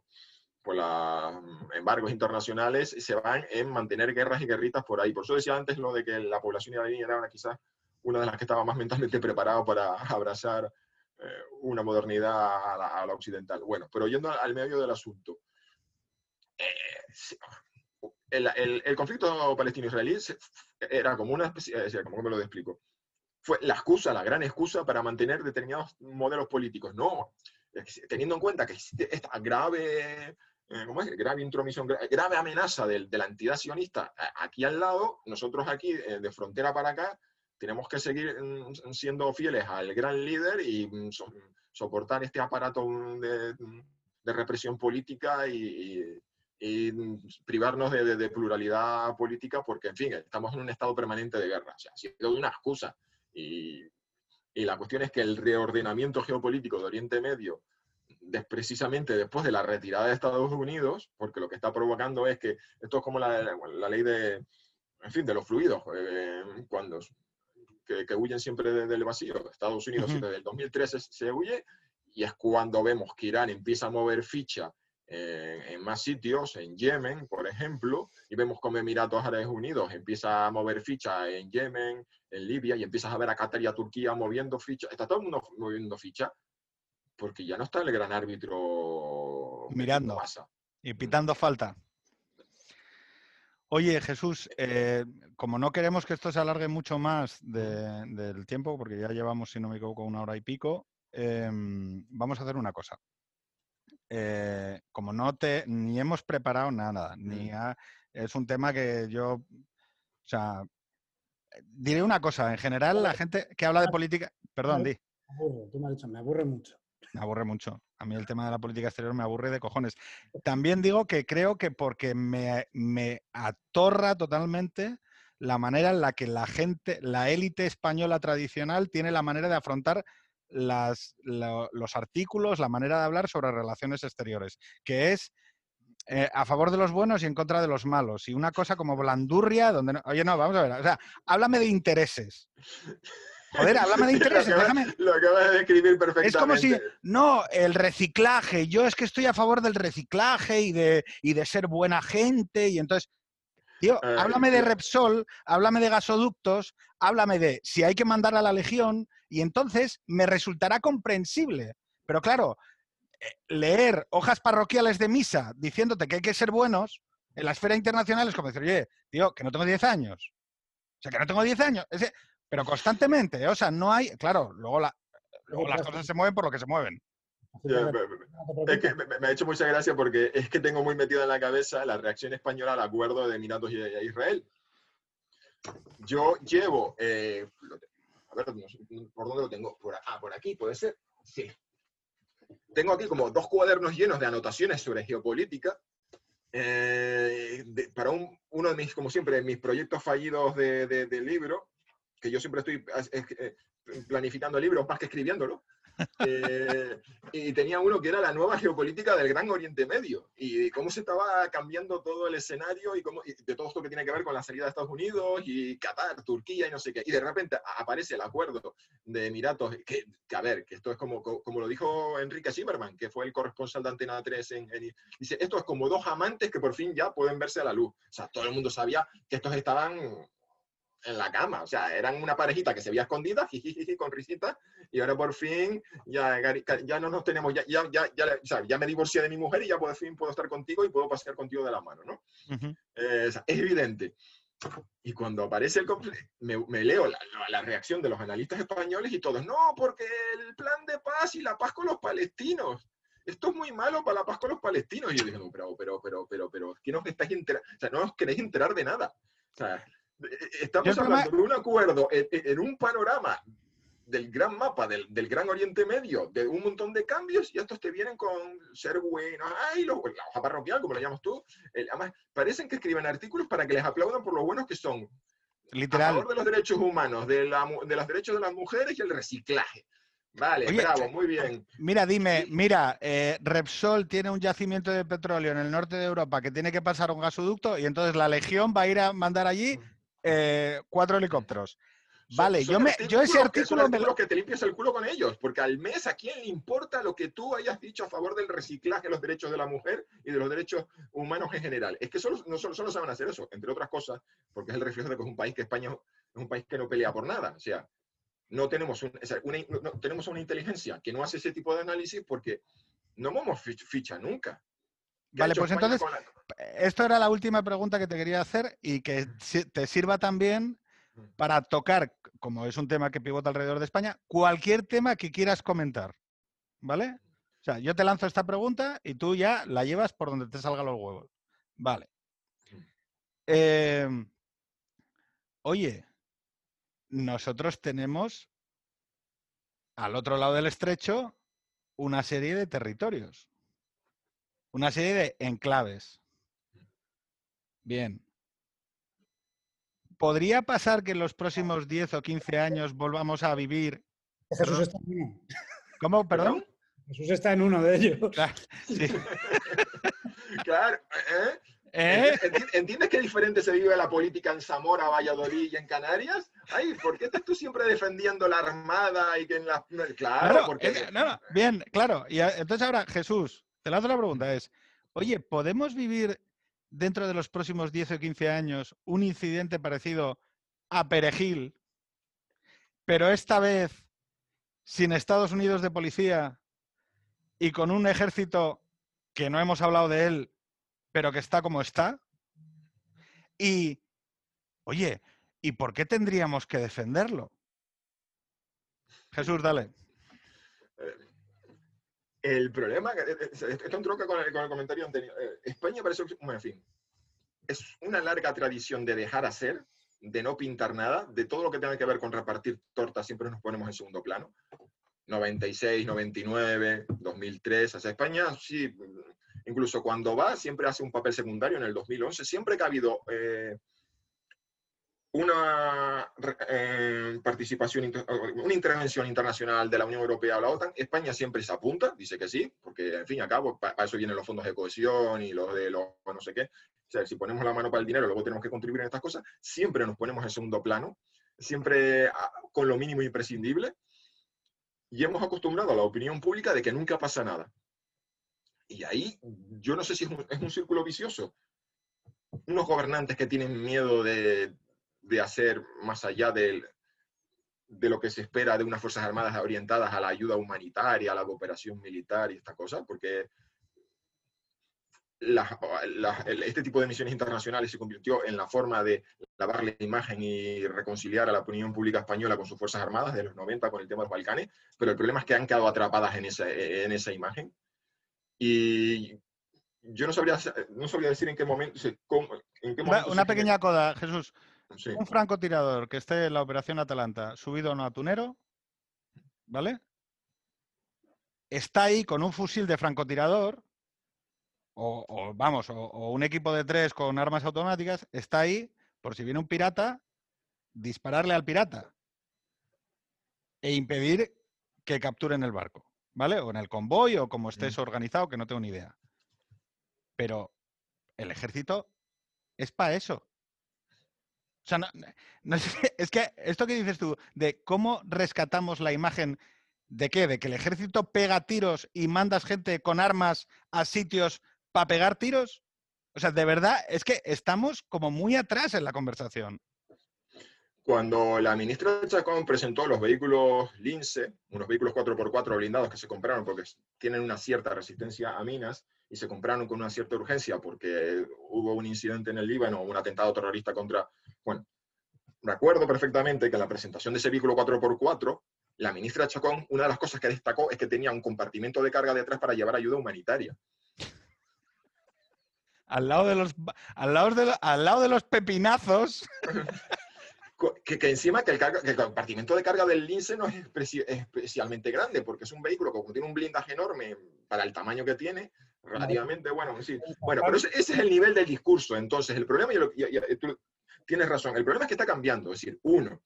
S3: por los embargos internacionales, se van en mantener guerras y guerritas por ahí. Por eso decía antes lo de que la población iraní era quizás una de las que estaba más mentalmente preparada para abrazar eh, una modernidad a la, occidental. Bueno, pero yendo al, medio del asunto. Eh, el, conflicto palestino-israelí era como una especie, eh, como me lo explico, fue la excusa, la gran excusa para mantener determinados modelos políticos. No, teniendo en cuenta que esta grave, ¿cómo es? grave intromisión, grave amenaza de, de, la entidad sionista aquí al lado, nosotros aquí, de frontera para acá, tenemos que seguir mm, siendo fieles al gran líder y mm, soportar este aparato de, de represión política y, privarnos de, pluralidad política porque, en fin, estamos en un estado permanente de guerra. O sea, ha sido una excusa. Y, y la cuestión es que el reordenamiento geopolítico de Oriente Medio precisamente después de la retirada de Estados Unidos, porque lo que está provocando es que esto es como la, la ley de, en fin, de los fluidos, eh, cuando que, huyen siempre del vacío. Estados Unidos desde el 2013 se huye y es cuando vemos que Irán empieza a mover ficha eh, en más sitios, en Yemen, por ejemplo, y vemos como Emiratos Árabes Unidos empieza a mover ficha en Yemen, en Libia, y empiezas a ver a Qatar y a Turquía moviendo ficha. Está todo el mundo moviendo ficha porque ya no está el gran árbitro
S1: mirando y pitando falta. Oye, Jesús, eh, como no queremos que esto se alargue mucho más del tiempo, porque ya llevamos, si no me equivoco, una hora y pico, em, vamos a hacer una cosa. Eh, como no te ni hemos preparado nada, ni mm. es un tema que yo, o sea, diré una cosa. En general, la gente que habla de política, perdón, di.
S2: Tú me has dicho, me aburre mucho.
S1: Me aburre mucho. A mí el tema de la política exterior me aburre de cojones. También digo que creo que porque me, me atorra totalmente la manera en la que la gente, la élite española tradicional tiene la manera de afrontar los artículos, la manera de hablar sobre relaciones exteriores, que es eh, a favor de los buenos y en contra de los malos. Y una cosa como blandurria, donde... oye, no, vamos a ver. O sea, háblame de intereses. Joder, háblame de intereses,
S3: lo acabas, de describir perfectamente.
S1: Es como si, no, el reciclaje, yo es que estoy a favor del reciclaje y de, y de ser buena gente, y entonces, tío, háblame de Repsol, háblame de gasoductos, háblame de si hay que mandar a la Legión, y entonces me resultará comprensible. Pero claro, eh, leer hojas parroquiales de misa diciéndote que hay que ser buenos en la esfera internacional es como decir, oye, tío, que no tengo 10 años. O sea, que no tengo 10 años. Es pero constantemente, ¿eh? o sea, no hay, claro, luego, la, las cosas se mueven por lo que se mueven.
S3: es que me, ha hecho mucha gracia porque es que tengo muy metido en la cabeza la reacción española al acuerdo de Emiratos y de Israel. Yo llevo, eh, a ver, ¿por dónde lo tengo? Por, ah, por aquí, puede ser. Sí. Tengo aquí como dos cuadernos llenos de anotaciones sobre geopolítica. Eh, para uno de mis, como siempre, mis proyectos fallidos de, de libro, que yo siempre estoy eh, planificando libros más que escribiéndolo. Eh, y tenía uno que era la nueva geopolítica del Gran Oriente Medio y cómo se estaba cambiando todo el escenario y, cómo, de todo esto que tiene que ver con la salida de Estados Unidos y Qatar, Turquía y no sé qué. Y de repente aparece el acuerdo de Emiratos, que, a ver, que esto es como, como lo dijo Enrique Zimmerman, que fue el corresponsal de Antena 3 en, en, Dice, esto es como dos amantes que por fin ya pueden verse a la luz. O sea, todo el mundo sabía que estos estaban en la cama. O sea, eran una parejita que se veía escondida, con risita, y ahora por fin ya, ya no nos tenemos, ya, ya, ya, o sea, ya me divorcié de mi mujer y ya por fin puedo estar contigo y puedo pasear contigo de la mano, ¿no? Eh, es evidente. Y cuando aparece el conflicto, me, leo la, la, reacción de los analistas españoles y todos, no, porque el plan de paz y la paz con los palestinos. Esto es muy malo para la paz con los palestinos. Y yo dije, no, pero, pero, pero, pero, pero, ¿qué nos estáis enterando? O sea, no os queréis enterar de nada. O sea, Estamos hablando de un acuerdo en, un panorama del gran mapa, del, del, gran Oriente Medio, de un montón de cambios, y estos te vienen con ser buenos, ay, la hoja parroquial, como lo llamas tú. además, parecen que escriben artículos para que les aplaudan por lo buenos que son.
S1: Literal. A
S3: favor de los derechos humanos, de, de los derechos de las mujeres y el reciclaje. Vale, bravo, muy bien.
S1: Mira, dime, mira, eh, Repsol tiene un yacimiento de petróleo en el norte de Europa que tiene que pasar un gasoducto y entonces la Legión va a ir a mandar allí eh, cuatro helicópteros. Vale, yo, me, yo ese artículo...
S3: me lo... que te limpias el culo con ellos, porque al mes a quién le importa lo que tú hayas dicho a favor del reciclaje, los derechos de la mujer y de los derechos humanos en general. Es que solo, no solo, solo saben hacer eso, entre otras cosas, porque es el reflejo de que es un país que España es un país que no pelea por nada. O sea, no tenemos, una, tenemos una inteligencia que no hace ese tipo de análisis porque no vamos ficha nunca.
S1: Vale, pues entonces, esto era la última pregunta que te quería hacer y que te sirva también para tocar, como es un tema que pivota alrededor de España, cualquier tema que quieras comentar. ¿Vale? O sea, yo te lanzo esta pregunta y tú ya la llevas por donde te salgan los huevos. Vale. Em, oye, nosotros tenemos al otro lado del estrecho una serie de territorios. Una serie de enclaves. Bien. ¿Podría pasar que en los próximos 10 o 15 años volvamos a vivir...
S2: Jesús está en uno.
S1: ¿Cómo? ¿Perdón?
S2: Jesús está en uno de ellos.
S1: Claro, sí.
S3: Claro, ¿eh?
S1: ¿Eh?
S3: Enti- ¿Entiendes qué diferente se vive la política en Zamora, Valladolid y en Canarias? Ay, ¿por qué estás tú siempre defendiendo la Armada y que en la... Claro,
S1: Claro,
S3: porque...
S1: eh, no, no, bien, claro. Y entonces ahora, Jesús, te lanzo la pregunta, es, oye, ¿podemos vivir dentro de los próximos 10 o 15 años un incidente parecido a Perejil, pero esta vez sin Estados Unidos de policía y con un ejército que no hemos hablado de él, pero que está como está? Y, oye, ¿y por qué tendríamos que defenderlo? Jesús, dale.
S3: El problema, eh, eh, esto entronca con el, con el comentario anterior. Eh, España parece, bueno, en fin, es una larga tradición de dejar hacer, de no pintar nada, de todo lo que tenga que ver con repartir tortas, siempre nos ponemos en segundo plano. 96, 99, 2003, hacia España, sí, incluso cuando va, siempre hace un papel secundario en el 2011, siempre que ha habido una eh, participación, una intervención internacional de la Unión Europea o la OTAN, España siempre se apunta, dice que sí, porque en fin y al cabo, pa- para eso vienen los fondos de cohesión y los de los no sé qué. O sea, si ponemos la mano para el dinero, luego tenemos que contribuir en estas cosas, siempre nos ponemos en segundo plano, siempre ah, con lo mínimo imprescindible, y hemos acostumbrado a la opinión pública de que nunca pasa nada. Y ahí, yo no sé si es un, es un círculo vicioso. Unos gobernantes que tienen miedo de, de hacer más allá del- de lo que se espera de unas Fuerzas Armadas orientadas a la ayuda humanitaria, a la cooperación militar y estas cosas, porque este tipo de misiones internacionales se convirtió en la forma de lavar la imagen y reconciliar a la opinión pública española con sus Fuerzas Armadas de los 90 con el tema de los Balcanes, pero el problema es que han quedado atrapadas en esa, en esa imagen. Y yo no sabría, no sabría decir en qué momento, en qué
S1: Una,
S3: momento
S1: una
S3: se
S1: pequeña coda, Jesús.
S3: Sí.
S1: Un francotirador que esté en la operación Atalanta subido a un atunero, ¿vale? Está ahí con un fusil de francotirador, o, o, vamos, o, o un equipo de tres con armas automáticas, está ahí por si viene un pirata, dispararle al pirata e impedir que capturen el barco, ¿vale? O en el convoy o como estés organizado, que no tengo ni idea. Pero el ejército es para eso. Sea, no, es que esto que dices tú, de cómo rescatamos la imagen de qué, de que el ejército pega tiros y mandas gente con armas a sitios para pegar tiros. O sea, de verdad, es que estamos como muy atrás en la conversación.
S3: Cuando la ministra Chacón presentó los vehículos Lince, unos vehículos 4x4 blindados que se compraron porque tienen una cierta resistencia a minas y se compraron con una cierta urgencia porque hubo un incidente en el Líbano, un atentado terrorista contra... Bueno, recuerdo perfectamente que en la presentación de ese vehículo 4x4, la ministra Chacón, una de las cosas que destacó es que tenía un compartimento de carga detrás para llevar ayuda humanitaria.
S1: Al lado de los, al lado de, al lado de los pepinazos.
S3: Que, que encima que el, carga- que el compartimento de carga del Lince no es especi- especialmente grande, porque es un vehículo que tiene un blindaje enorme para el tamaño que tiene, relativamente, bueno, sí. Bueno, pero ese, ese es el nivel del discurso. Entonces, el problema, y lo- y- y- tú tienes razón, el problema es que está cambiando. Es decir, uno,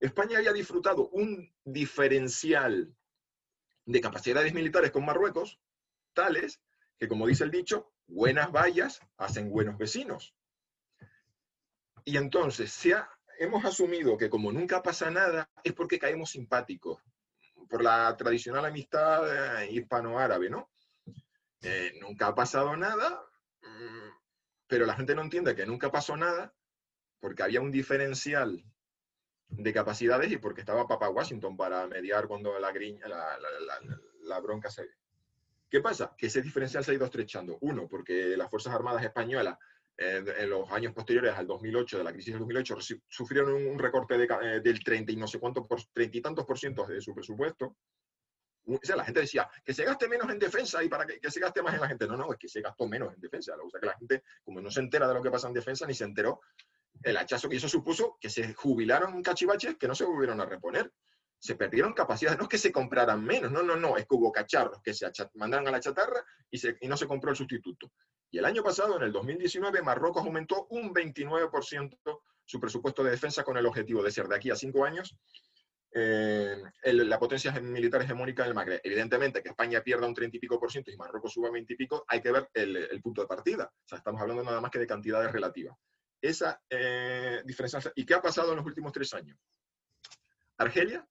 S3: España había disfrutado un diferencial de capacidades militares con Marruecos, tales que, como dice el dicho, buenas vallas hacen buenos vecinos. Y entonces, se ha- hemos asumido que como nunca pasa nada, es porque caemos simpáticos, por la tradicional amistad eh, hispano-árabe, ¿no? Eh, nunca ha pasado nada, mm, pero la gente no entiende que nunca pasó nada porque había un diferencial de capacidades y porque estaba Papa Washington para mediar cuando la, griña, la, la- la- bronca se... ¿Qué pasa? Que ese diferencial se ha ido estrechando. Uno, porque las Fuerzas Armadas Españolas eh, en los años posteriores al 2008, de la crisis del 2008, reci- sufrieron un, un recorte de eh, del 30 y no sé cuánto, por, 30 y tantos por ciento de su presupuesto. O sea, la gente decía que se gaste menos en defensa y para que, que se gaste más en la gente. No, no, es que se gastó menos en defensa. O sea, que la gente, como no se entera de lo que pasa en defensa, ni se enteró el hachazo que eso supuso que se jubilaron cachivaches que no se volvieron a reponer. se perdieron capacidades, no es que se compraran menos, no, no, no, es que hubo cacharros que se mandaron a la chatarra y, no se compró el sustituto. Y el año pasado, en el 2019, Marruecos aumentó un 29% su presupuesto de defensa con el objetivo de ser de aquí a cinco años eh, la potencia militar hegemónica del Magreb. Evidentemente, que España pierda un 30 y pico por ciento y Marruecos suba 20 y pico, hay que ver el, punto de partida. O sea, estamos hablando nada más que de cantidades relativas. Esa eh, diferencia. ¿Y qué ha pasado en los últimos tres años? Argelia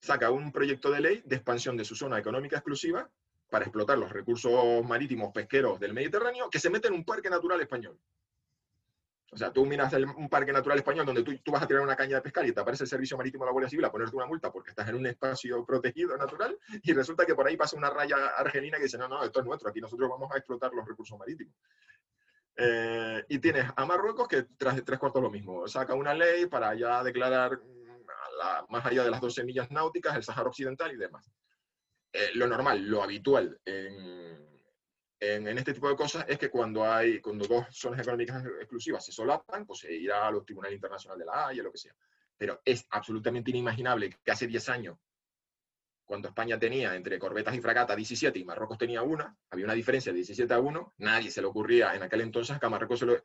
S3: saca un proyecto de ley de expansión de su zona económica exclusiva para explotar los recursos marítimos pesqueros del Mediterráneo, que se mete en un parque natural español. O sea, tú miras un parque natural español donde tú, vas a tirar una caña de pescar y te aparece el Servicio Marítimo de la Guardia Civil a ponerte una multa porque estás en un espacio protegido natural y resulta que por ahí pasa una raya argelina que dice, no, no, esto es nuestro, aquí nosotros vamos a explotar los recursos marítimos. Eh, y tienes a Marruecos que tras tres cuartos lo mismo, saca una ley para ya declarar mm, más allá de las 12 millas náuticas el Sahara Occidental y demás. Eh, lo normal, lo habitual en en, este tipo de cosas es que cuando hay cuando dos zonas económicas exclusivas se solapan, pues se irá a los tribunales internacionales de la Haya, lo que sea. Pero es absolutamente inimaginable que hace 10 años, cuando España tenía entre corbetas y fragatas 17 y Marruecos tenía una, había una diferencia de 17 a 1, nadie se le ocurría en aquel entonces que a Marruecos se lo,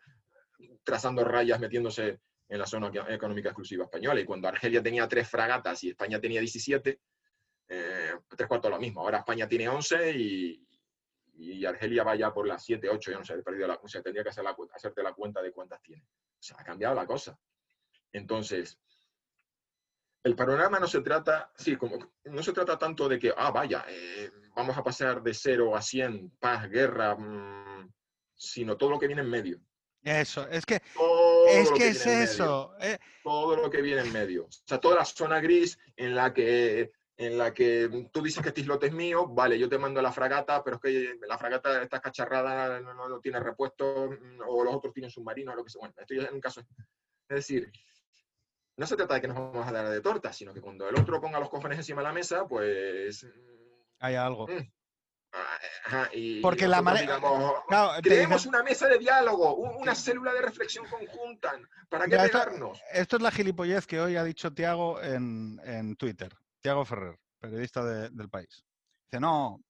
S3: trazando rayas, metiéndose en la zona económica exclusiva española. Y cuando Argelia tenía tres fragatas y España tenía 17, eh, tres cuartos lo mismo. Ahora España tiene 11 y, y Argelia vaya por las 7, 8, yo no sé, he perdido la, o sea, tendría que hacer la, hacerte la cuenta de cuántas tiene. O sea, ha cambiado la cosa. Entonces, el panorama no se trata, sí, como, no se trata tanto de que, ah, vaya, eh, vamos a pasar de 0 a 100, paz, guerra, mm, sino todo lo que viene en medio.
S1: Eso, es que es que es eso.
S3: Eh. Todo lo que viene en medio. O sea, toda la zona gris en la que en la que tú dices que este islote es mío, vale, yo te mando la fragata, pero es que la fragata está cacharrada, no, tiene repuesto, mm, o los otros tienen submarinos, lo que sea. Bueno, esto ya es un caso. Es decir, no se trata de que nos vamos a dar de torta, sino que cuando el otro ponga los cojones encima de la mesa, pues...
S1: Mm, Hay algo. Mm,
S3: ajá, y,
S1: Porque la manera.
S3: creemos una mesa de diálogo, una célula de reflexión conjunta. ¿Para qué pegarnos?
S1: Esto, es la gilipollez que hoy ha dicho Tiago en, en Twitter. Tiago Ferrer, periodista del país. Dice, no,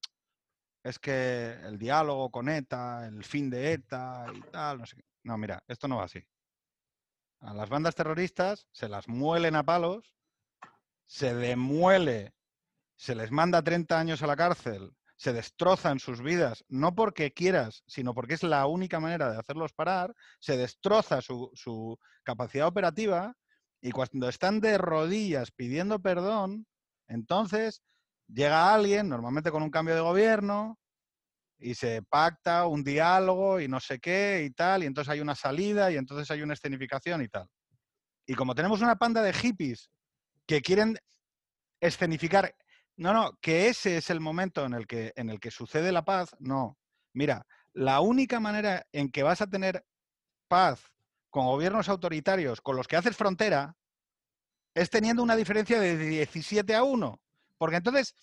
S1: es que el diálogo con ETA, el fin de ETA y tal, no sé qué. No, mira, esto no va así. A las bandas terroristas se las muelen a palos, se demuele, se les manda 30 años a la cárcel, se destrozan sus vidas, no porque quieras, sino porque es la única manera de hacerlos parar, se destroza su, su capacidad operativa y cuando están de rodillas pidiendo perdón, entonces, llega alguien, normalmente con un cambio de gobierno, y se pacta un diálogo y no sé qué y tal, y entonces hay una salida y entonces hay una escenificación y tal. Y como tenemos una panda de hippies que quieren escenificar, no, no, que ese es el momento en el que, en el que sucede la paz, no. Mira, la única manera en que vas a tener paz con gobiernos autoritarios con los que haces frontera es teniendo una diferencia de 17 a 1. Porque entonces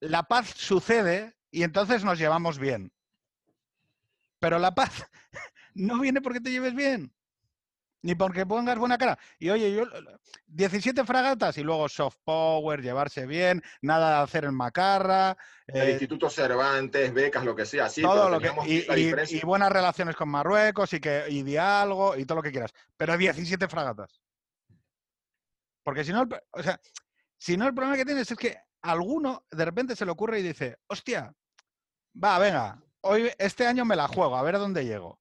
S1: la paz sucede y entonces nos llevamos bien. Pero la paz no viene porque te lleves bien, ni porque pongas buena cara. Y oye, yo 17 fragatas y luego soft power, llevarse bien, nada de hacer en macarra.
S3: El eh, Instituto Cervantes, becas, lo que sea, sí.
S1: Todo lo que, y, buenas relaciones con Marruecos y, que, y diálogo y todo lo que quieras. Pero 17 fragatas. Porque si no, o sea, si no, el problema que tienes es que alguno de repente se le ocurre y dice, hostia, va, venga, hoy, este año me la juego, a ver a dónde llego.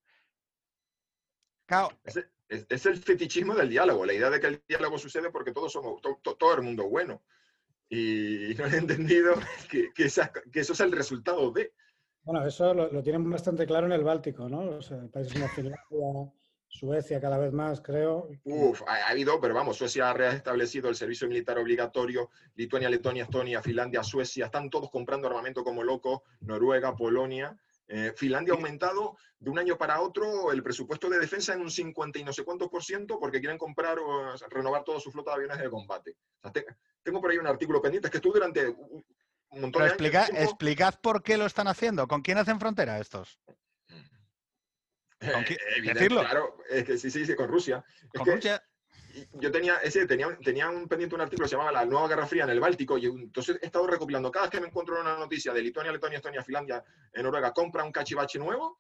S3: Es, el fetichismo del diálogo, la idea de que el diálogo sucede porque todos somos, todo el mundo bueno. Y no he entendido que, que, eso es el resultado de.
S2: Bueno, eso lo, tienen bastante claro en el Báltico, ¿no? O sea, países como Finlandia, Suecia cada vez más, creo.
S3: Uf, ha, habido, pero vamos, Suecia ha reestablecido el servicio militar obligatorio, Lituania, Letonia, Estonia, Finlandia, Suecia, están todos comprando armamento como locos, Noruega, Polonia. Eh, Finlandia ha aumentado de un año para otro el presupuesto de defensa en un 50 y no sé cuántos por ciento porque quieren comprar o renovar toda su flota de aviones de combate. tengo por ahí un artículo pendiente, es que estuve durante un montón de
S1: años. Explicad por qué lo están haciendo, ¿con quién hacen frontera estos?
S3: Eh, decirlo. Claro, es que sí, sí, sí, con Rusia.
S1: Con Rusia.
S3: yo tenía, ese, tenía, tenía un pendiente un artículo que se llamaba La nueva Guerra Fría en el Báltico, y entonces he estado recopilando, cada vez que me encuentro una noticia de Lituania, Letonia, Estonia, Finlandia, en Noruega, compra un cachivache nuevo,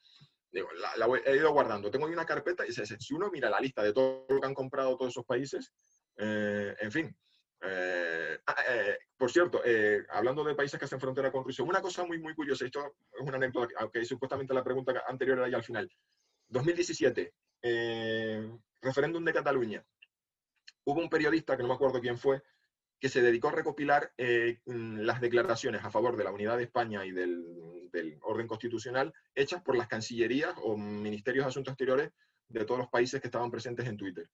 S3: digo, la, he ido guardando. Tengo ahí una carpeta y si uno mira la lista de todo lo que han comprado todos esos países, eh, en fin. Eh, ah, eh, por cierto, hablando de países que hacen frontera con Rusia, una cosa muy, muy curiosa, esto es una anécdota, aunque supuestamente la pregunta anterior era ya al final. 2017, referéndum de Cataluña. Hubo un periodista, que no me acuerdo quién fue, que se dedicó a recopilar mm, las declaraciones a favor de la unidad de España y del, orden constitucional hechas por las cancillerías o ministerios de asuntos exteriores de todos los países que estaban presentes en Twitter.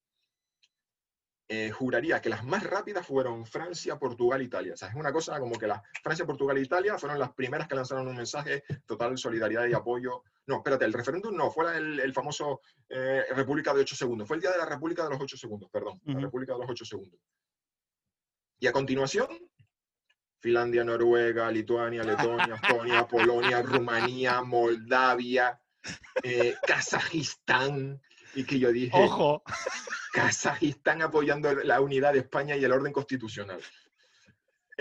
S3: Eh, juraría que las más rápidas fueron Francia, Portugal, Italia. O sea, es una cosa como que las Francia, Portugal e Italia fueron las primeras que lanzaron un mensaje total solidaridad y apoyo. No, espérate, el referéndum no, fue el, famoso eh, República de 8 segundos. Fue el día de la República de los 8 segundos, perdón. La República de los 8 segundos. Y a continuación, Finlandia, Noruega, Lituania, Letonia, Estonia, Polonia, Rumanía, Moldavia, eh, Kazajistán. Y que yo dije,
S1: ojo,
S3: Kazajistán apoyando la unidad de España y el orden constitucional.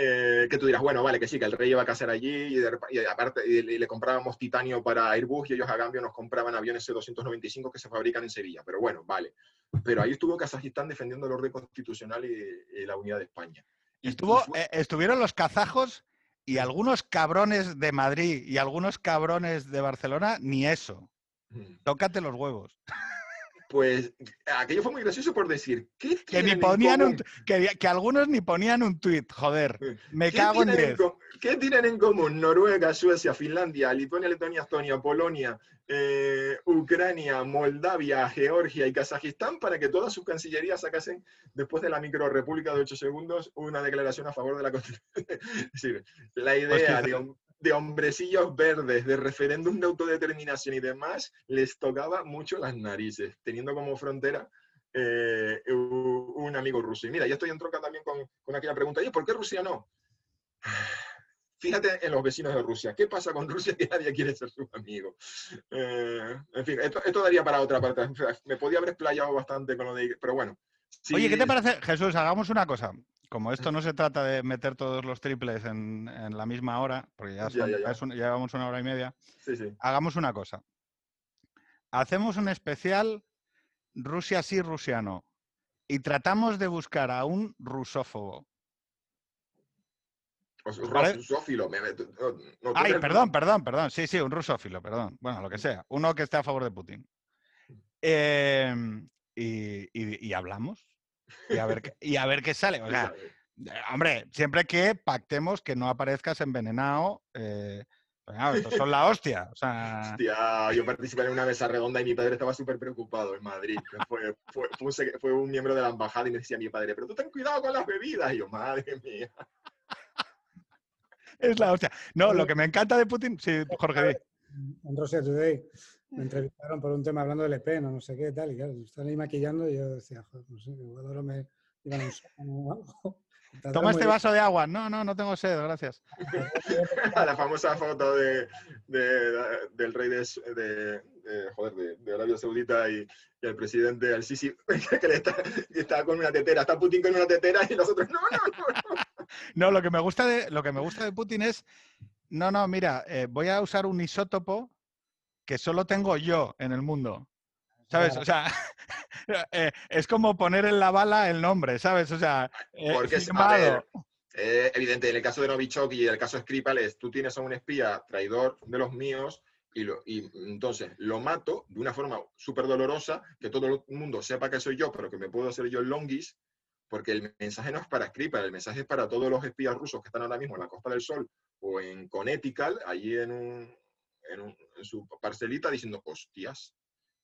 S3: Eh, que tú dirás, bueno, vale, que sí, que el rey iba a casar allí y, aparte le comprábamos titanio para Airbus y ellos a cambio nos compraban aviones C-295 que se fabrican en Sevilla. Pero bueno, vale. Pero ahí estuvo Kazajistán defendiendo el orden constitucional y, la unidad de España.
S1: Y estuvo, eh, estuvieron los kazajos y algunos cabrones de Madrid y algunos cabrones de Barcelona, ni eso. Mm. Tócate los huevos.
S3: pues aquello fue muy gracioso por decir, ¿qué
S1: que, ni ponían que, que, algunos ni ponían un tuit, joder, me cago en
S3: diez. ¿Qué tienen en común Noruega, Suecia, Finlandia, Lituania, Letonia, Estonia, Polonia, eh, Ucrania, Moldavia, Georgia y Kazajistán para que todas sus cancillerías sacasen, después de la micro república de ocho segundos, una declaración a favor de la Constitución? es decir, la pues idea de hombrecillos verdes, de referéndum de autodeterminación y demás, les tocaba mucho las narices, teniendo como frontera eh, un amigo ruso. Y mira, ya estoy en troca también con, aquella pregunta, ¿y por qué Rusia no? Fíjate en los vecinos de Rusia. ¿Qué pasa con Rusia que nadie quiere ser su amigo? Eh, en fin, esto, daría para otra parte. Me podía haber explayado bastante con lo de... Pero bueno.
S1: Oye, ¿qué te parece, Jesús? Hagamos una cosa como esto no se trata de meter todos los triples en, la misma hora, porque ya, llevamos una hora y media, hagamos una cosa. Hacemos un especial Rusia sí, Rusia no. Y tratamos de buscar a un rusófobo.
S3: rusófilo.
S1: Ay, perdón, perdón, perdón. Sí, sí, un rusófilo, perdón. Bueno, lo que sea. Uno que esté a favor de Putin. Em, y hablamos y a ver, qué, y a ver qué sale. O sea, hombre, siempre que pactemos que no aparezcas envenenado. Eh, estos son la hostia. O sea...
S3: Hostia, yo participé en una mesa redonda y mi padre estaba súper preocupado en Madrid. Fue, fue, fue, un, miembro de la embajada y me decía mi padre, pero tú ten cuidado con las bebidas. Y yo, madre mía.
S1: Es la hostia. No, lo que me encanta de Putin, sí, Jorge.
S2: En Today me entrevistaron por un tema hablando del EP, no, no sé qué tal, y claro, están ahí maquillando y yo decía, joder, no sé, igual ahora me iban a usar algo.
S1: Toma este vaso de agua. No, no, no tengo sed, gracias.
S3: La famosa foto de, del rey de, joder, de, Arabia Saudita y, el presidente Al-Sisi, que, está, está, con una tetera. Está Putin con una tetera y nosotros, no, no, no.
S1: No, lo que me gusta de, lo que me gusta de Putin es, no, no, mira, eh, voy a usar un isótopo que solo tengo yo en el mundo. ¿Sabes? O sea, eh, es como poner en la bala el nombre, ¿sabes? O sea,
S3: eh, Porque es eh, evidente, en el caso de Novichok y en el caso de Skripal es, tú tienes a un espía traidor de los míos y, lo, y entonces lo mato de una forma súper dolorosa, que todo el mundo sepa que soy yo, pero que me puedo hacer yo el longis, porque el mensaje no es para Skripal, el mensaje es para todos los espías rusos que están ahora mismo en la Costa del Sol o en Connecticut, allí en un, en, su parcelita diciendo, hostias,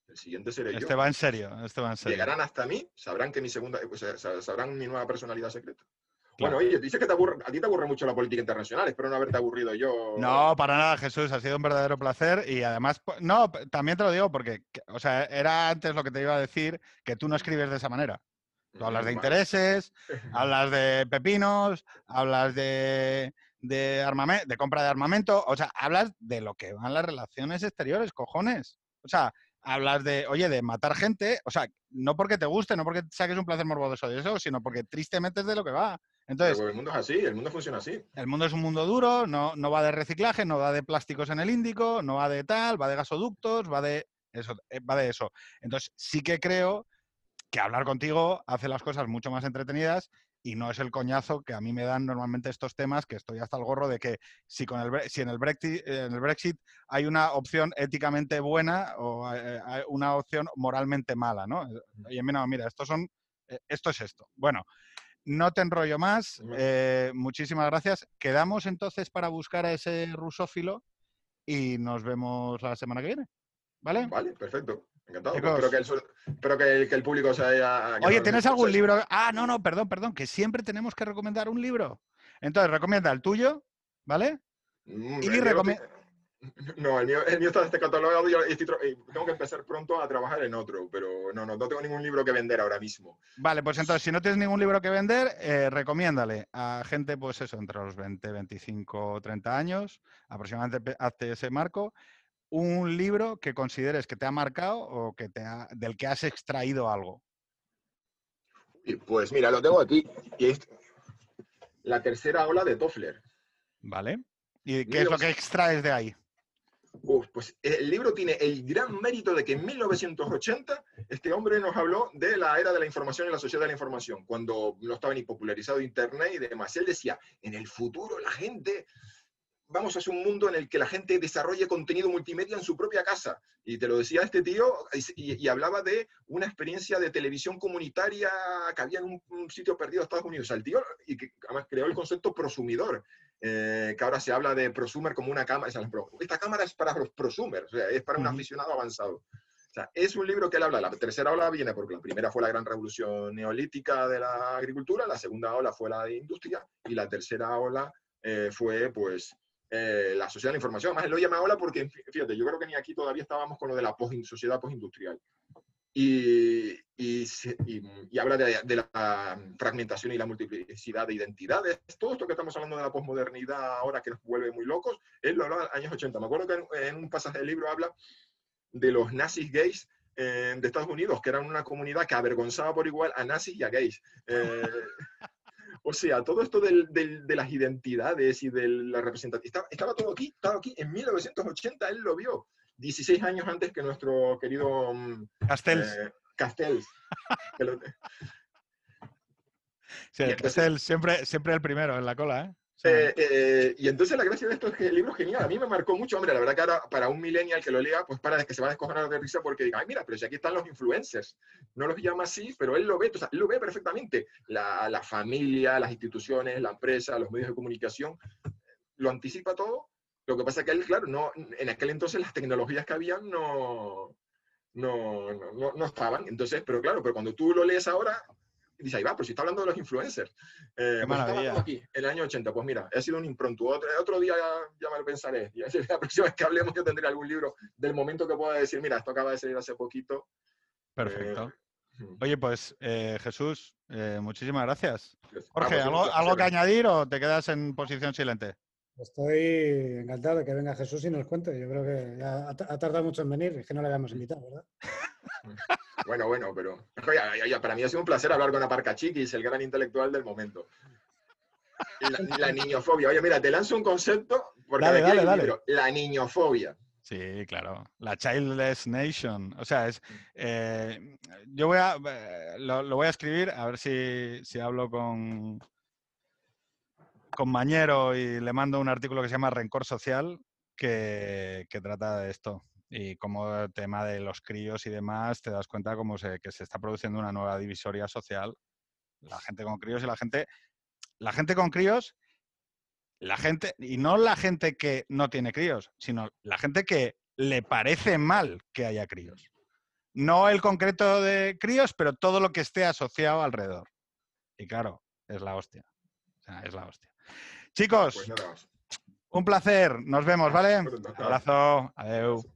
S3: el siguiente seré
S1: yo.
S3: Este
S1: va en serio, este va en serio.
S3: Llegarán hasta mí, sabrán que mi segunda, sabrán mi nueva personalidad secreta. Bueno, oye, dices que te aburre, a ti te aburre mucho la política internacional, espero no haberte aburrido yo.
S1: No, para nada, Jesús, ha sido un verdadero placer y además, no, también te lo digo porque, o sea, era antes lo que te iba a decir, que tú no escribes de esa manera. Tú hablas de intereses, hablas de pepinos, hablas de, de, armamento, de compra de armamento, o sea, hablas de lo que van las relaciones exteriores, cojones. O sea, hablas de, oye, de matar gente, o sea, no porque te guste, no porque saques un placer morboso de eso, sino porque tristemente es de lo que va. Entonces,
S3: Pero el mundo es así, el mundo funciona así.
S1: el mundo es un mundo duro, no, no va de reciclaje, no va de plásticos en el Índico, no va de tal, va de gasoductos, va de eso, eh, va de eso. Entonces, sí que creo que hablar contigo hace las cosas mucho más entretenidas y no es el coñazo que a mí me dan normalmente estos temas, que estoy hasta el gorro de que si, con el, si en, el Brexit, en el Brexit hay una opción éticamente buena o eh, hay una opción moralmente mala, ¿no? Y no, mira, estos son, eh, esto es esto. Bueno, no te enrollo más. Eh, muchísimas gracias. Quedamos entonces para buscar a ese rusófilo y nos vemos la semana que viene. ¿Vale?
S3: Vale, perfecto. Encantado.
S1: Chicos.
S3: Espero, que el, su- espero que el, que el público se haya...
S1: Oye, ¿tienes algún libro? Ah, no, no, perdón, perdón, que siempre tenemos que recomendar un libro. Entonces, recomienda el tuyo, ¿vale?
S3: Mm,
S1: Y
S3: No, el mío, el mío está descatalogado y yo estoy tro- y tengo que empezar pronto a trabajar en otro, pero no, no, no tengo ningún libro que vender ahora mismo.
S1: Vale, pues entonces, si no tienes ningún libro que vender, eh, recomiéndale a gente, pues eso, entre los 20, 25, 30 años, aproximadamente hazte ese marco, un libro que consideres que te ha marcado o que te ha- del que has extraído algo.
S3: Pues mira, lo tengo aquí. Y es la tercera ola de Toffler.
S1: ¿Vale? ¿Y qué es lo que extraes de ahí?
S3: Uf, pues el libro tiene el gran mérito de que en 1980 este hombre nos habló de la era de la información y la sociedad de la información, cuando no estaba ni popularizado Internet y demás. Él decía, en el futuro la gente, vamos a hacer un mundo en el que la gente desarrolle contenido multimedia en su propia casa. Y te lo decía este tío y, y hablaba de una experiencia de televisión comunitaria que había en un, un sitio perdido de Estados Unidos. O sea, el tío, y que además creó el concepto prosumidor eh, que ahora se habla de prosumer como una cámara. o sea, esta cámara es para los prosumers, o sea, es para un aficionado avanzado. O sea, es un libro que él habla. La tercera ola viene porque la primera fue la gran revolución neolítica de la agricultura, la segunda ola fue la de industria y la tercera ola eh, fue, pues, eh, la sociedad de la información. Además, lo llama ola porque, fíjate, yo creo que ni aquí todavía estábamos con lo de la post- sociedad postindustrial. Y, y, y- y habla de, de la fragmentación y la multiplicidad de identidades. Todo esto que estamos hablando de la posmodernidad ahora que nos vuelve muy locos, él lo hablaba en años 80. Me acuerdo que en, en un pasaje del libro habla de los nazis gays eh, de Estados Unidos, que eran una comunidad que avergonzaba por igual a nazis y a gays. Eh, o sea, todo esto del- del- de las identidades y de la representación, estaba, estaba todo aquí, estaba aquí. En 1980 él lo vio, 16 años antes que nuestro querido mm,
S1: Castells.
S3: eh, Castells.
S1: Sí,
S3: entonces-
S1: Castells, siempre, siempre el primero en la cola, ¿eh?
S3: Eh, eh, y entonces la gracia de esto es que el libro es genial. A mí me marcó mucho. Hombre, la verdad que ahora para un millennial que lo lea, pues para que se va a descojonar de risa porque diga, ay, mira, pero si aquí están los influencers. No los llama así, pero él lo ve, o sea, él lo ve perfectamente. La, la familia, las instituciones, la empresa, los medios de comunicación, lo anticipa todo. Lo que pasa es que él, claro, no, en aquel entonces las tecnologías que habían no, no, no, no- no estaban. Entonces, pero claro, pero cuando tú lo lees ahora, dices, ahí va, pero si está hablando de los influencers. Eh,
S1: Qué
S3: pues
S1: maravilla.
S3: aquí, en el año 80. Pues mira, ha sido un impronto. Otro, otro día ya, ya me lo pensaré. Y la próxima vez que hablemos yo tendré algún libro del momento que pueda decir, mira, esto acaba de salir hace poquito.
S1: perfecto.
S3: Eh,
S1: Oye, pues eh, Jesús, eh, muchísimas gracias. Jorge, ¿algo, algo que añadir o te quedas en posición silente?
S2: Estoy encantado de que venga Jesús y nos cuente. Yo creo que ya ha, ha tardado mucho en venir, es que no le habíamos invitado, ¿verdad?
S3: Bueno, bueno, pero oye, ya- ya, para mí ha sido un placer hablar con Aparca Chiquis, el gran intelectual del momento. La, la niñofobia. Oye, mira, te lanzo un concepto. Porque
S1: Dale,
S3: aquí hay
S1: dale,
S3: un
S1: dale.
S3: libro, La niñofobia.
S1: Sí, claro. La Childless Nation. O sea, es. eh, yo voy a. eh, Lo, lo voy a escribir, a ver si, si hablo con. Con Mañero y le mando un artículo que se llama Rencor Social, que, que trata de esto. Y como tema de los críos y demás, te das cuenta como se, que se está produciendo una nueva divisoria social. La gente con críos y la gente. La gente con críos la gente, y no la gente que no tiene críos, sino la gente que le parece mal que haya críos. No el concreto de críos, pero todo lo que esté asociado alrededor. Y claro, es la hostia. O sea, es la hostia. Chicos,
S3: Pues nada
S1: un placer. Nos vemos, ¿vale? Abrazo. Adiós.